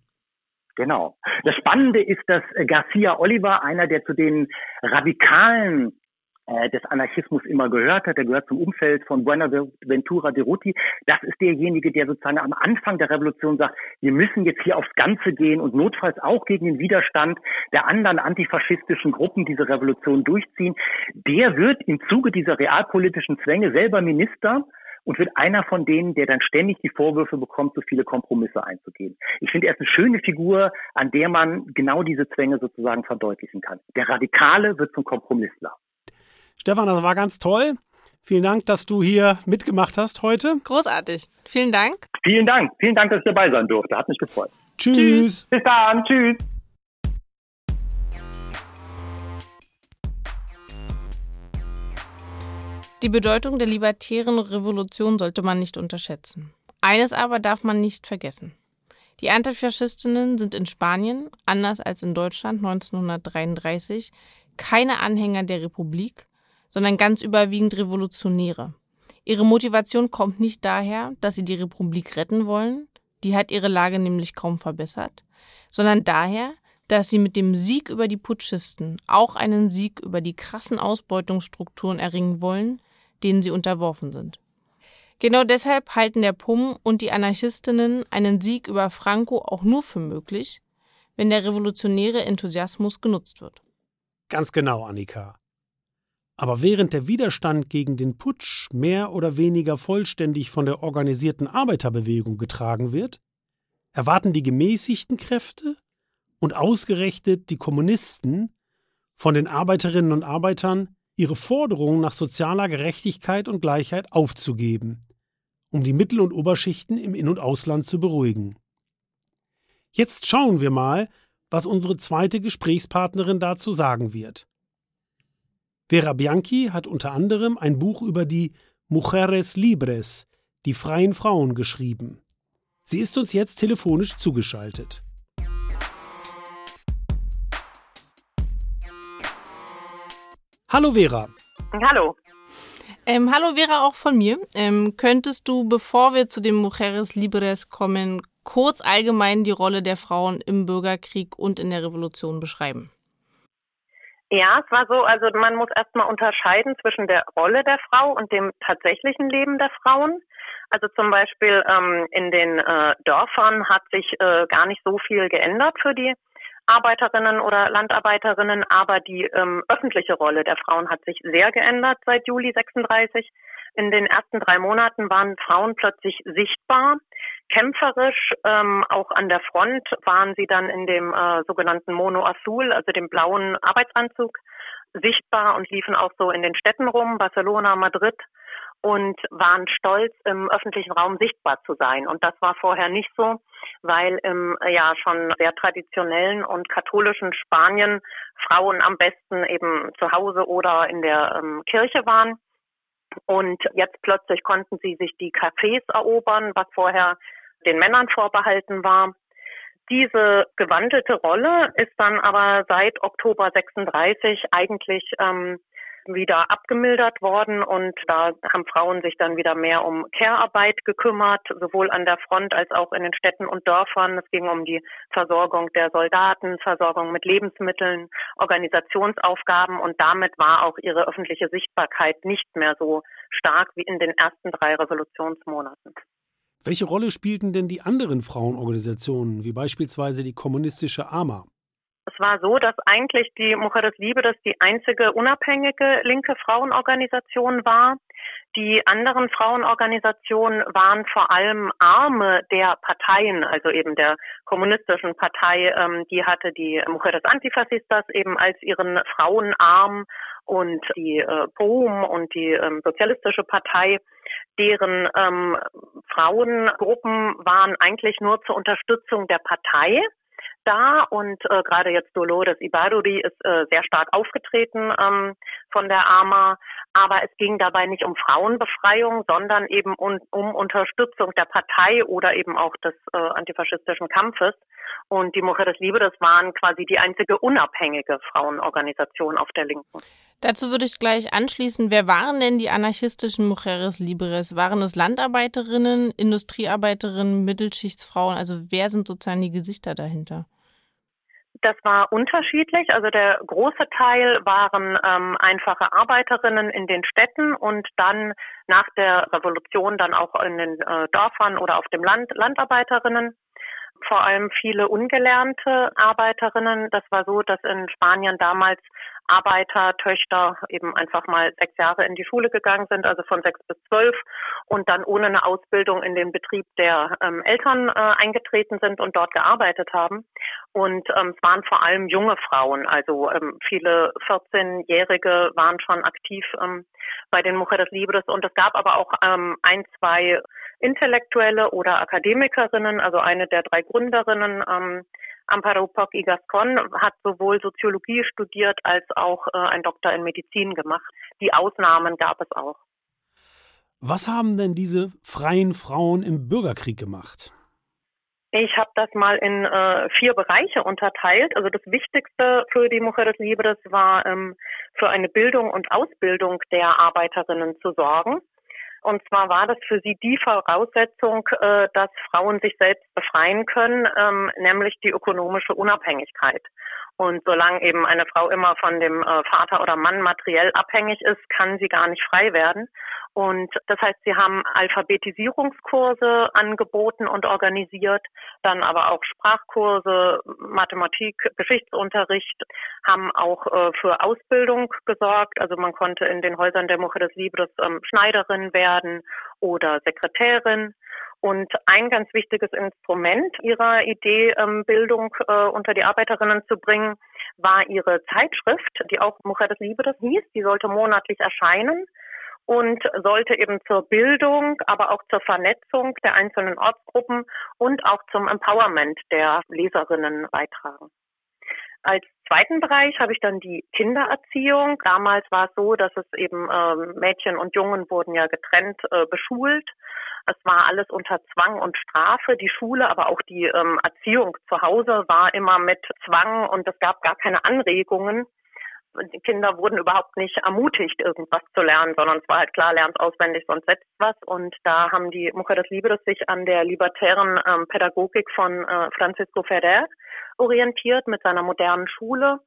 Genau. Das Spannende ist, dass Garcia Oliver, einer der zu den radikalen äh, des Anarchismus immer gehört hat. Der gehört zum Umfeld von Buenaventura de Ruti. Das ist derjenige, der sozusagen am Anfang der Revolution sagt, wir müssen jetzt hier aufs Ganze gehen und notfalls auch gegen den Widerstand der anderen antifaschistischen Gruppen diese Revolution durchziehen. Der wird im Zuge dieser realpolitischen Zwänge selber Minister und wird einer von denen, der dann ständig die Vorwürfe bekommt, so viele Kompromisse einzugehen. Ich finde, er ist eine schöne Figur, an der man genau diese Zwänge sozusagen verdeutlichen kann. Der Radikale wird zum Kompromissler. Stefan, das war ganz toll. Vielen Dank, dass du hier mitgemacht hast heute. Großartig. Vielen Dank. Vielen Dank. Vielen Dank, dass ich dabei sein durfte. Hat mich gefreut. Tschüss. Tschüss. Bis dann. Tschüss. Die Bedeutung der libertären Revolution sollte man nicht unterschätzen. Eines aber darf man nicht vergessen. Die Antifaschistinnen sind in Spanien, anders als in Deutschland 1933, keine Anhänger der Republik, sondern ganz überwiegend Revolutionäre. Ihre Motivation kommt nicht daher, dass sie die Republik retten wollen, die hat ihre Lage nämlich kaum verbessert, sondern daher, dass sie mit dem Sieg über die Putschisten auch einen Sieg über die krassen Ausbeutungsstrukturen erringen wollen, denen sie unterworfen sind. Genau deshalb halten der PUM und die Anarchistinnen einen Sieg über Franco auch nur für möglich, wenn der revolutionäre Enthusiasmus genutzt wird. Ganz genau, Annika. Aber während der Widerstand gegen den Putsch mehr oder weniger vollständig von der organisierten Arbeiterbewegung getragen wird, erwarten die gemäßigten Kräfte und ausgerechnet die Kommunisten von den Arbeiterinnen und Arbeitern ihre Forderungen nach sozialer Gerechtigkeit und Gleichheit aufzugeben, um die Mittel- und Oberschichten im In- und Ausland zu beruhigen. Jetzt schauen wir mal, was unsere zweite Gesprächspartnerin dazu sagen wird. Vera Bianchi hat unter anderem ein Buch über die Mujeres Libres, die freien Frauen, geschrieben. Sie ist uns jetzt telefonisch zugeschaltet. Hallo Vera. Hallo. Ähm, hallo Vera, auch von mir. Ähm, könntest du, bevor wir zu den Mujeres Libres kommen, kurz allgemein die Rolle der Frauen im Bürgerkrieg und in der Revolution beschreiben? Ja, es war so, also man muss erstmal unterscheiden zwischen der Rolle der Frau und dem tatsächlichen Leben der Frauen. Also zum Beispiel ähm, in den äh, Dörfern hat sich äh, gar nicht so viel geändert für die Arbeiterinnen oder Landarbeiterinnen, aber die ähm, öffentliche Rolle der Frauen hat sich sehr geändert seit Juli 36. In den ersten drei Monaten waren Frauen plötzlich sichtbar, kämpferisch. Ähm, auch an der Front waren sie dann in dem äh, sogenannten Mono Azul, also dem blauen Arbeitsanzug, sichtbar und liefen auch so in den Städten rum, Barcelona, Madrid und waren stolz, im öffentlichen Raum sichtbar zu sein. Und das war vorher nicht so, weil im ja schon sehr traditionellen und katholischen Spanien Frauen am besten eben zu Hause oder in der ähm, Kirche waren. Und jetzt plötzlich konnten sie sich die Cafés erobern, was vorher den Männern vorbehalten war. Diese gewandelte Rolle ist dann aber seit Oktober 36 eigentlich ähm, wieder abgemildert worden und da haben Frauen sich dann wieder mehr um Care-Arbeit gekümmert, sowohl an der Front als auch in den Städten und Dörfern. Es ging um die Versorgung der Soldaten, Versorgung mit Lebensmitteln, Organisationsaufgaben und damit war auch ihre öffentliche Sichtbarkeit nicht mehr so stark wie in den ersten drei Revolutionsmonaten. Welche Rolle spielten denn die anderen Frauenorganisationen, wie beispielsweise die kommunistische AMA? Es war so, dass eigentlich die Mujeres Libres die einzige unabhängige linke Frauenorganisation war. Die anderen Frauenorganisationen waren vor allem Arme der Parteien, also eben der kommunistischen Partei. Ähm, die hatte die Mujeres Antifascistas eben als ihren Frauenarm und die äh, POUM und die ähm, Sozialistische Partei, deren ähm, Frauengruppen waren eigentlich nur zur Unterstützung der Partei da und äh, gerade jetzt Dolores Ibaduri ist äh, sehr stark aufgetreten ähm, von der AMA. Aber es ging dabei nicht um Frauenbefreiung, sondern eben um, um Unterstützung der Partei oder eben auch des äh, antifaschistischen Kampfes. Und die Mujeres Libres waren quasi die einzige unabhängige Frauenorganisation auf der Linken. Dazu würde ich gleich anschließen, wer waren denn die anarchistischen Mujeres Libres? Waren es Landarbeiterinnen, Industriearbeiterinnen, Mittelschichtsfrauen? Also wer sind sozusagen die Gesichter dahinter? Das war unterschiedlich. Also der große Teil waren ähm, einfache Arbeiterinnen in den Städten und dann nach der Revolution dann auch in den äh, Dörfern oder auf dem Land Landarbeiterinnen. Vor allem viele ungelernte Arbeiterinnen. Das war so, dass in Spanien damals Arbeitertöchter eben einfach mal sechs Jahre in die Schule gegangen sind, also von sechs bis zwölf und dann ohne eine Ausbildung in den Betrieb der ähm, Eltern äh, eingetreten sind und dort gearbeitet haben. Und ähm, es waren vor allem junge Frauen, also ähm, viele 14-Jährige waren schon aktiv ähm, bei den Mujeres Libres und es gab aber auch ähm, ein, zwei Intellektuelle oder Akademikerinnen, also eine der drei Gründerinnen, ähm, Amparo Poc y Gascon hat sowohl Soziologie studiert als auch äh, ein Doktor in Medizin gemacht. Die Ausnahmen gab es auch. Was haben denn diese freien Frauen im Bürgerkrieg gemacht? Ich habe das mal in äh, vier Bereiche unterteilt. Also das Wichtigste für die Mujeres Libres war, ähm, für eine Bildung und Ausbildung der Arbeiterinnen zu sorgen. Und zwar war das für sie die Voraussetzung, äh, dass Frauen sich selbst befreien können, ähm, nämlich die ökonomische Unabhängigkeit. Und solange eben eine Frau immer von dem äh, Vater oder Mann materiell abhängig ist, kann sie gar nicht frei werden. Und das heißt, sie haben Alphabetisierungskurse angeboten und organisiert, dann aber auch Sprachkurse, Mathematik, Geschichtsunterricht, haben auch äh, für Ausbildung gesorgt. Also man konnte in den Häusern der Mujeres Libres ähm, Schneiderin werden oder Sekretärin. Und ein ganz wichtiges Instrument ihrer Idee, ähm, Bildung äh, unter die Arbeiterinnen zu bringen, war ihre Zeitschrift, die auch Mujeres Libres hieß. Die sollte monatlich erscheinen und sollte eben zur Bildung, aber auch zur Vernetzung der einzelnen Ortsgruppen und auch zum Empowerment der Leserinnen beitragen. Als zweiten Bereich habe ich dann die Kindererziehung. Damals war es so, dass es eben ähm, Mädchen und Jungen wurden ja getrennt äh, beschult. Es war alles unter Zwang und Strafe. Die Schule, aber auch die ähm, Erziehung zu Hause war immer mit Zwang und es gab gar keine Anregungen die Kinder wurden überhaupt nicht ermutigt, irgendwas zu lernen, sondern es war halt klar, lernt auswendig, sonst setzt was. Und da haben die Mujeres Libres sich an der libertären ähm, Pädagogik von äh, Francisco Ferrer orientiert mit seiner modernen Schule,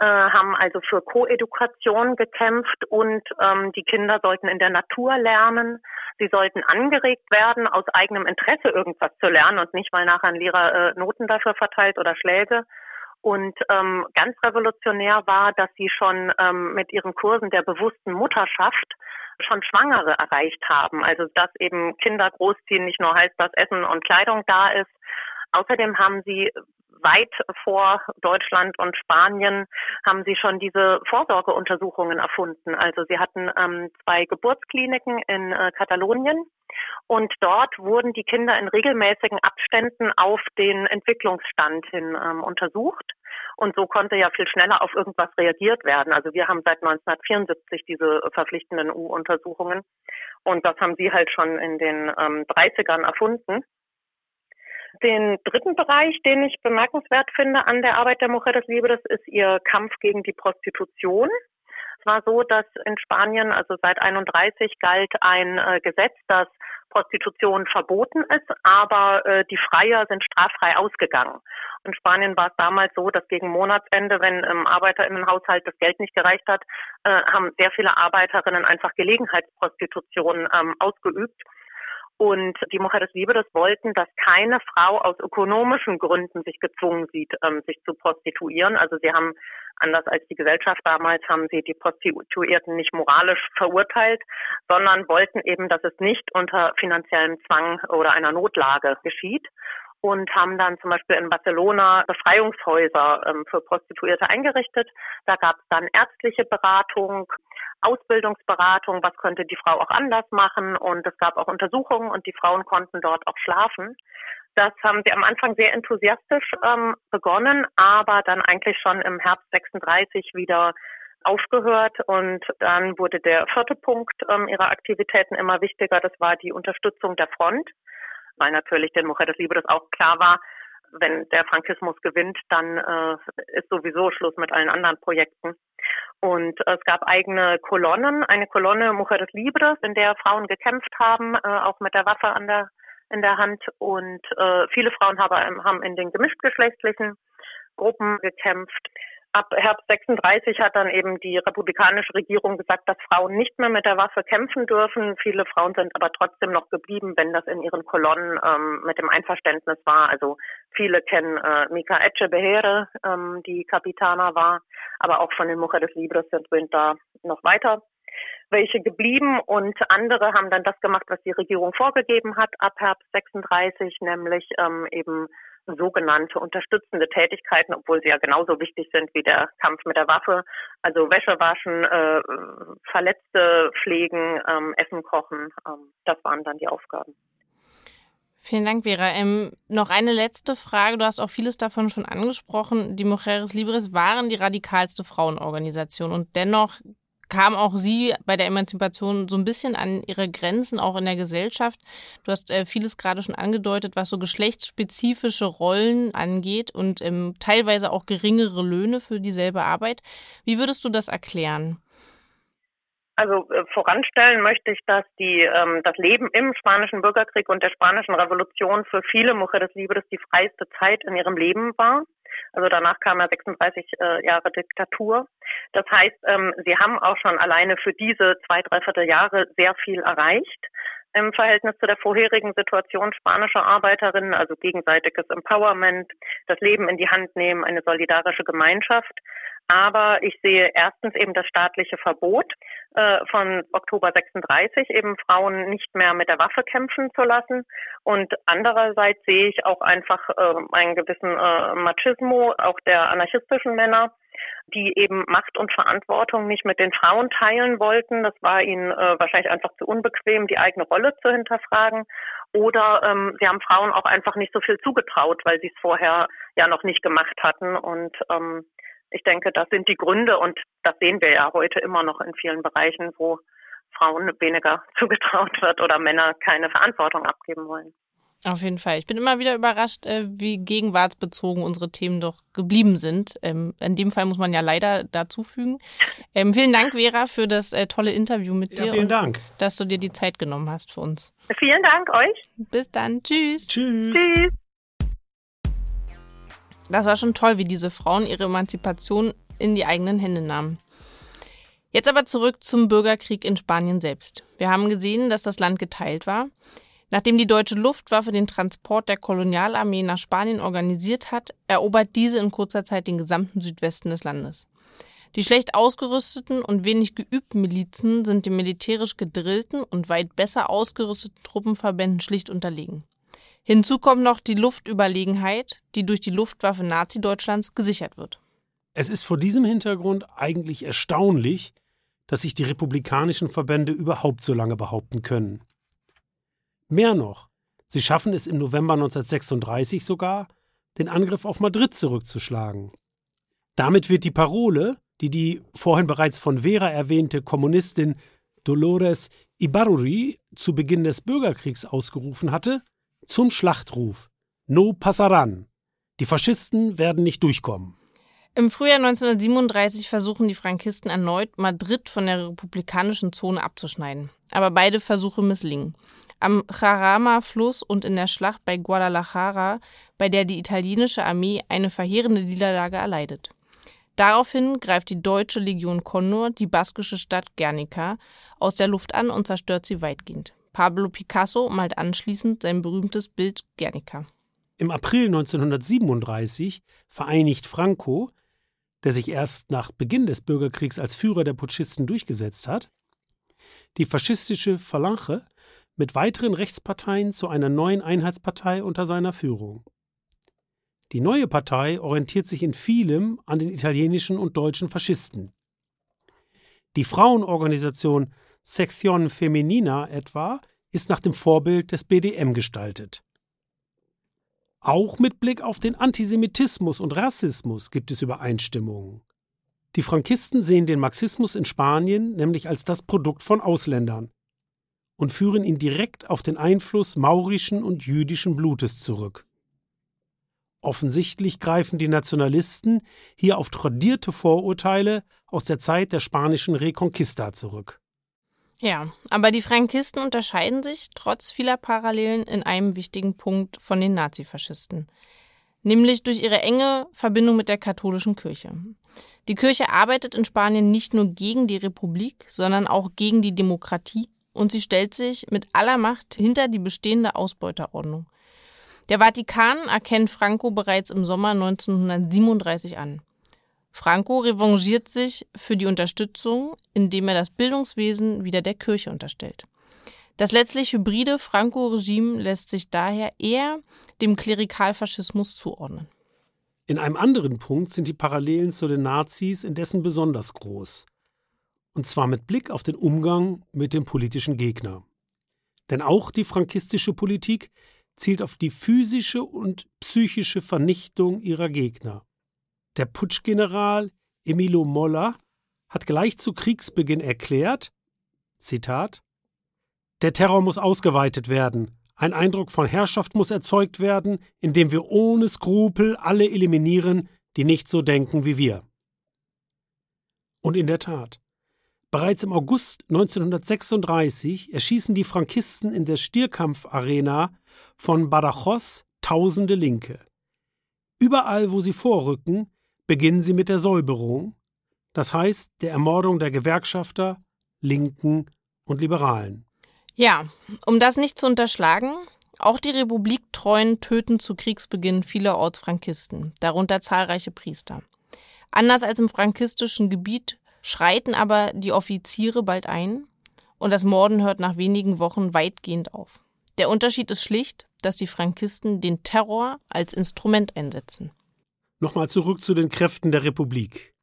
äh, haben also für Koedukation gekämpft und ähm, die Kinder sollten in der Natur lernen. Sie sollten angeregt werden, aus eigenem Interesse irgendwas zu lernen und nicht, weil nachher ein Lehrer äh, Noten dafür verteilt oder Schläge. Und ähm, ganz revolutionär war, dass sie schon ähm, mit ihren Kursen der bewussten Mutterschaft schon Schwangere erreicht haben. Also dass eben Kinder großziehen nicht nur heißt, dass Essen und Kleidung da ist. Außerdem haben sie weit vor Deutschland und Spanien haben sie schon diese Vorsorgeuntersuchungen erfunden. Also sie hatten ähm, zwei Geburtskliniken in äh, Katalonien und dort wurden die Kinder in regelmäßigen Abständen auf den Entwicklungsstand hin ähm, untersucht. Und so konnte ja viel schneller auf irgendwas reagiert werden. Also wir haben seit 1974 diese verpflichtenden U-Untersuchungen. Und das haben sie halt schon in den ähm, 30ern erfunden. Den dritten Bereich, den ich bemerkenswert finde an der Arbeit der Mujeres Libres, ist ihr Kampf gegen die Prostitution. Es war so, dass in Spanien, also seit 31 galt ein äh, Gesetz, das Prostitution verboten ist, aber äh, die Freier sind straffrei ausgegangen. In Spanien war es damals so, dass gegen Monatsende, wenn im Arbeiterinnenhaushalt das Geld nicht gereicht hat, äh, haben sehr viele Arbeiterinnen einfach Gelegenheitsprostitution ähm, ausgeübt. Und die Mujeres Libres wollten, dass keine Frau aus ökonomischen Gründen sich gezwungen sieht, ähm, sich zu prostituieren. Also sie haben, anders als die Gesellschaft damals, haben sie die Prostituierten nicht moralisch verurteilt, sondern wollten eben, dass es nicht unter finanziellem Zwang oder einer Notlage geschieht und haben dann zum Beispiel in Barcelona Befreiungshäuser ähm, für Prostituierte eingerichtet. Da gab es dann ärztliche Beratung, Ausbildungsberatung, was könnte die Frau auch anders machen und es gab auch Untersuchungen und die Frauen konnten dort auch schlafen. Das haben sie am Anfang sehr enthusiastisch ähm, begonnen, aber dann eigentlich schon im Herbst 36 wieder aufgehört und dann wurde der vierte Punkt ähm, ihrer Aktivitäten immer wichtiger. Das war die Unterstützung der Front, weil natürlich den Mujeres Libres auch klar war, wenn der Frankismus gewinnt, dann äh, ist sowieso Schluss mit allen anderen Projekten. Und äh, es gab eigene Kolonnen, eine Kolonne Mujeres Libres, in der Frauen gekämpft haben, äh, auch mit der Waffe an der in der Hand. Und äh, viele Frauen haben, haben in den gemischtgeschlechtlichen Gruppen gekämpft ab Herbst 36 hat dann eben die republikanische Regierung gesagt, dass Frauen nicht mehr mit der Waffe kämpfen dürfen. Viele Frauen sind aber trotzdem noch geblieben, wenn das in ihren Kolonnen ähm, mit dem Einverständnis war. Also viele kennen äh, Mika Echebehere, ähm, die Kapitana war, aber auch von den Mujeres Libres sind da noch weiter welche geblieben und andere haben dann das gemacht, was die Regierung vorgegeben hat ab Herbst 36, nämlich ähm, eben sogenannte unterstützende Tätigkeiten, obwohl sie ja genauso wichtig sind wie der Kampf mit der Waffe. Also Wäsche waschen, äh, Verletzte pflegen, ähm, Essen kochen. Ähm, das waren dann die Aufgaben. Vielen Dank, Vera. Ähm, noch eine letzte Frage. Du hast auch vieles davon schon angesprochen. Die Mujeres Libres waren die radikalste Frauenorganisation und dennoch kam auch sie bei der Emanzipation so ein bisschen an ihre Grenzen, auch in der Gesellschaft. Du hast äh, vieles gerade schon angedeutet, was so geschlechtsspezifische Rollen angeht und ähm, teilweise auch geringere Löhne für dieselbe Arbeit. Wie würdest du das erklären? Also äh, voranstellen möchte ich, dass die ähm, das Leben im spanischen Bürgerkrieg und der spanischen Revolution für viele Mujeres Libres die freiste Zeit in ihrem Leben war. Also danach kam ja 36 äh, Jahre Diktatur. Das heißt, ähm, sie haben auch schon alleine für diese zwei, dreiviertel Jahre sehr viel erreicht im Verhältnis zu der vorherigen Situation spanischer Arbeiterinnen, also gegenseitiges Empowerment, das Leben in die Hand nehmen, eine solidarische Gemeinschaft. Aber ich sehe erstens eben das staatliche Verbot äh, von Oktober 36, eben Frauen nicht mehr mit der Waffe kämpfen zu lassen. Und andererseits sehe ich auch einfach äh, einen gewissen äh, Machismo, auch der anarchistischen Männer, die eben Macht und Verantwortung nicht mit den Frauen teilen wollten. Das war ihnen äh, wahrscheinlich einfach zu unbequem, die eigene Rolle zu hinterfragen. Oder ähm, sie haben Frauen auch einfach nicht so viel zugetraut, weil sie es vorher ja noch nicht gemacht hatten. Und ähm, ich denke, das sind die Gründe und das sehen wir ja heute immer noch in vielen Bereichen, wo Frauen weniger zugetraut wird oder Männer keine Verantwortung abgeben wollen. Auf jeden Fall. Ich bin immer wieder überrascht, äh, wie gegenwartsbezogen unsere Themen doch geblieben sind. Ähm, in dem Fall muss man ja leider dazufügen. Ähm, vielen Dank, Vera, für das äh, tolle Interview mit dir. Ja, vielen Dank. Dass du dir die Zeit genommen hast für uns. Vielen Dank euch. Bis dann. Tschüss. Tschüss. Tschüss. Das war schon toll, wie diese Frauen ihre Emanzipation in die eigenen Hände nahmen. Jetzt aber zurück zum Bürgerkrieg in Spanien selbst. Wir haben gesehen, dass das Land geteilt war. Nachdem die deutsche Luftwaffe den Transport der Kolonialarmee nach Spanien organisiert hat, erobert diese in kurzer Zeit den gesamten Südwesten des Landes. Die schlecht ausgerüsteten und wenig geübten Milizen sind den militärisch gedrillten und weit besser ausgerüsteten Truppenverbänden schlicht unterlegen. Hinzu kommt noch die Luftüberlegenheit, die durch die Luftwaffe Nazi-Deutschlands gesichert wird. Es ist vor diesem Hintergrund eigentlich erstaunlich, dass sich die republikanischen Verbände überhaupt so lange behaupten können. Mehr noch, sie schaffen es im November 1936 sogar, den Angriff auf Madrid zurückzuschlagen. Damit wird die Parole, die die vorhin bereits von Vera erwähnte Kommunistin Dolores Ibarruri zu Beginn des Bürgerkriegs ausgerufen hatte, zum Schlachtruf No passaran. Die Faschisten werden nicht durchkommen. Im Frühjahr 1937 versuchen die Frankisten erneut, Madrid von der republikanischen Zone abzuschneiden. Aber beide Versuche misslingen. Am Jarama-Fluss und in der Schlacht bei Guadalajara, bei der die italienische Armee eine verheerende Niederlage erleidet. Daraufhin greift die deutsche Legion Condor die baskische Stadt Guernica aus der Luft an und zerstört sie weitgehend. Pablo Picasso malt anschließend sein berühmtes Bild Guernica. Im April 1937 vereinigt Franco, der sich erst nach Beginn des Bürgerkriegs als Führer der Putschisten durchgesetzt hat, die faschistische Phalange mit weiteren Rechtsparteien zu einer neuen Einheitspartei unter seiner Führung. Die neue Partei orientiert sich in vielem an den italienischen und deutschen Faschisten. Die Frauenorganisation Sección Femenina etwa ist nach dem Vorbild des BDM gestaltet. Auch mit Blick auf den Antisemitismus und Rassismus gibt es Übereinstimmungen. Die Frankisten sehen den Marxismus in Spanien nämlich als das Produkt von Ausländern und führen ihn direkt auf den Einfluss maurischen und jüdischen Blutes zurück. Offensichtlich greifen die Nationalisten hier auf tradierte Vorurteile aus der Zeit der spanischen Reconquista zurück. Ja, aber die Frankisten unterscheiden sich trotz vieler Parallelen in einem wichtigen Punkt von den Nazifaschisten, nämlich durch ihre enge Verbindung mit der katholischen Kirche. Die Kirche arbeitet in Spanien nicht nur gegen die Republik, sondern auch gegen die Demokratie und sie stellt sich mit aller Macht hinter die bestehende Ausbeuterordnung. Der Vatikan erkennt Franco bereits im Sommer 1937 an. Franco revanchiert sich für die Unterstützung, indem er das Bildungswesen wieder der Kirche unterstellt. Das letztlich hybride Franco-Regime lässt sich daher eher dem Klerikalfaschismus zuordnen. In einem anderen Punkt sind die Parallelen zu den Nazis indessen besonders groß. Und zwar mit Blick auf den Umgang mit dem politischen Gegner. Denn auch die frankistische Politik zielt auf die physische und psychische Vernichtung ihrer Gegner. Der Putschgeneral Emilio Molla hat gleich zu Kriegsbeginn erklärt, Zitat, der Terror muss ausgeweitet werden, ein Eindruck von Herrschaft muss erzeugt werden, indem wir ohne Skrupel alle eliminieren, die nicht so denken wie wir. Und in der Tat, bereits im August 1936 erschießen die Frankisten in der Stierkampfarena von Badajoz tausende Linke. Überall, wo sie vorrücken, beginnen sie mit der Säuberung, das heißt der Ermordung der Gewerkschafter, Linken und Liberalen. Ja, um das nicht zu unterschlagen, auch die Republiktreuen töten zu Kriegsbeginn viele Ortsfrankisten, darunter zahlreiche Priester. Anders als im frankistischen Gebiet schreiten aber die Offiziere bald ein und das Morden hört nach wenigen Wochen weitgehend auf. Der Unterschied ist schlicht, dass die Frankisten den Terror als Instrument einsetzen. Nochmal zurück zu den Kräften der Republik.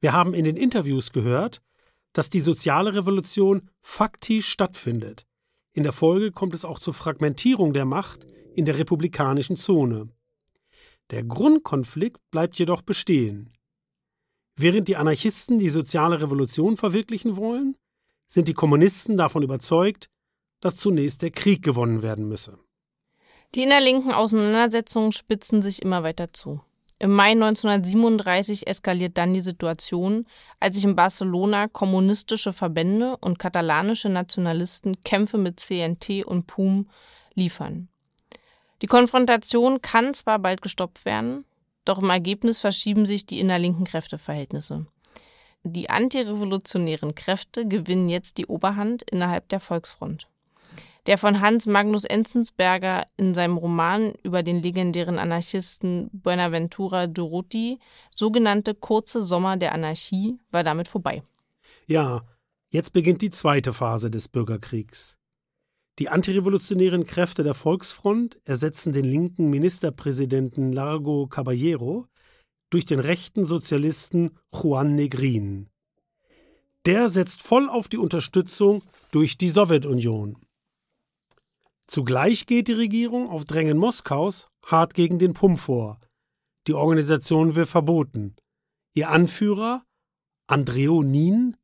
Wir haben in den Interviews gehört, dass die soziale Revolution faktisch stattfindet. In der Folge kommt es auch zur Fragmentierung der Macht in der republikanischen Zone. Der Grundkonflikt bleibt jedoch bestehen. Während die Anarchisten die soziale Revolution verwirklichen wollen, sind die Kommunisten davon überzeugt, dass zunächst der Krieg gewonnen werden müsse. Die innerlinken Auseinandersetzungen spitzen sich immer weiter zu. Im Mai 1937 eskaliert dann die Situation, als sich in Barcelona kommunistische Verbände und katalanische Nationalisten Kämpfe mit CNT und PUM liefern. Die Konfrontation kann zwar bald gestoppt werden, doch im Ergebnis verschieben sich die innerlinken Kräfteverhältnisse. Die antirevolutionären Kräfte gewinnen jetzt die Oberhand innerhalb der Volksfront. Der von Hans Magnus Enzensberger in seinem Roman über den legendären Anarchisten Buenaventura Durruti sogenannte Kurze Sommer der Anarchie war damit vorbei. Ja, jetzt beginnt die zweite Phase des Bürgerkriegs. Die antirevolutionären Kräfte der Volksfront ersetzen den linken Ministerpräsidenten Largo Caballero durch den rechten Sozialisten Juan Negrin. Der setzt voll auf die Unterstützung durch die Sowjetunion. Zugleich geht die Regierung auf Drängen Moskaus hart gegen den PUM vor. Die Organisation wird verboten. Ihr Anführer, Andreo Nin,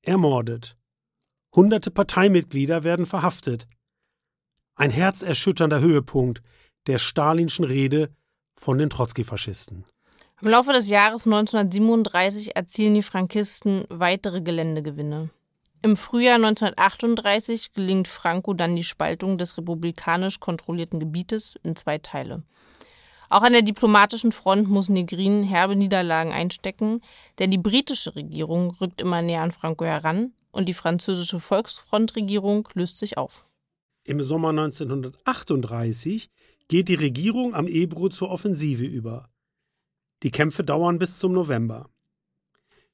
ermordet. Hunderte Parteimitglieder werden verhaftet. Ein herzerschütternder Höhepunkt der stalinschen Rede von den Trotzki-Faschisten. Im Laufe des Jahres 1937 erzielen die Frankisten weitere Geländegewinne. Im Frühjahr 1938 gelingt Franco dann die Spaltung des republikanisch kontrollierten Gebietes in zwei Teile. Auch an der diplomatischen Front muss Negrin herbe Niederlagen einstecken, denn die britische Regierung rückt immer näher an Franco heran und die französische Volksfrontregierung löst sich auf. Im Sommer 1938 geht die Regierung am Ebro zur Offensive über. Die Kämpfe dauern bis zum November.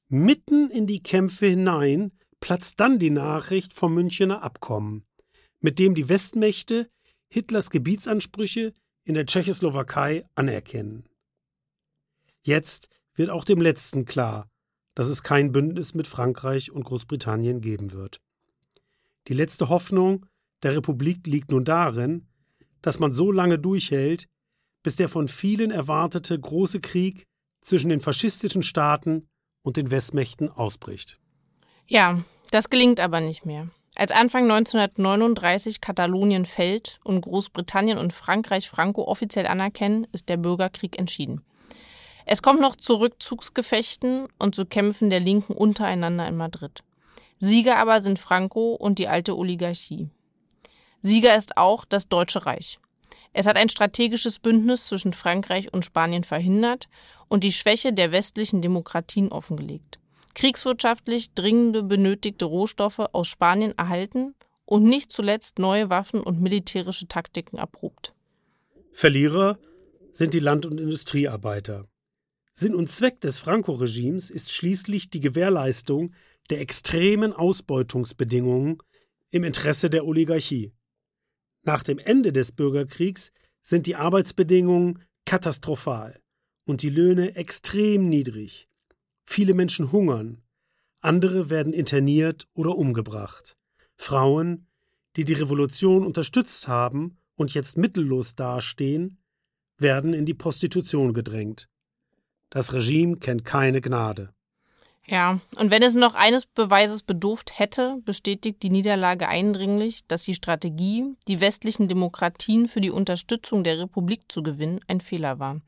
Mitten in die Kämpfe hinein platzt dann die Nachricht vom Münchener Abkommen, mit dem die Westmächte Hitlers Gebietsansprüche in der Tschechoslowakei anerkennen. Jetzt wird auch dem Letzten klar, dass es kein Bündnis mit Frankreich und Großbritannien geben wird. Die letzte Hoffnung der Republik liegt nun darin, dass man so lange durchhält, bis der von vielen erwartete große Krieg zwischen den faschistischen Staaten und den Westmächten ausbricht. Ja, das gelingt aber nicht mehr. Als Anfang 1939 Katalonien fällt und Großbritannien und Frankreich Franco offiziell anerkennen, ist der Bürgerkrieg entschieden. Es kommt noch zu Rückzugsgefechten und zu Kämpfen der Linken untereinander in Madrid. Sieger aber sind Franco und die alte Oligarchie. Sieger ist auch das Deutsche Reich. Es hat ein strategisches Bündnis zwischen Frankreich und Spanien verhindert und die Schwäche der westlichen Demokratien offengelegt kriegswirtschaftlich dringende benötigte Rohstoffe aus Spanien erhalten und nicht zuletzt neue Waffen und militärische Taktiken erprobt. Verlierer sind die Land- und Industriearbeiter. Sinn und Zweck des Franco-Regimes ist schließlich die Gewährleistung der extremen Ausbeutungsbedingungen im Interesse der Oligarchie. Nach dem Ende des Bürgerkriegs sind die Arbeitsbedingungen katastrophal und die Löhne extrem niedrig. Viele Menschen hungern, andere werden interniert oder umgebracht. Frauen, die die Revolution unterstützt haben und jetzt mittellos dastehen, werden in die Prostitution gedrängt. Das Regime kennt keine Gnade. Ja, und wenn es noch eines Beweises bedurft hätte, bestätigt die Niederlage eindringlich, dass die Strategie, die westlichen Demokratien für die Unterstützung der Republik zu gewinnen, ein Fehler war.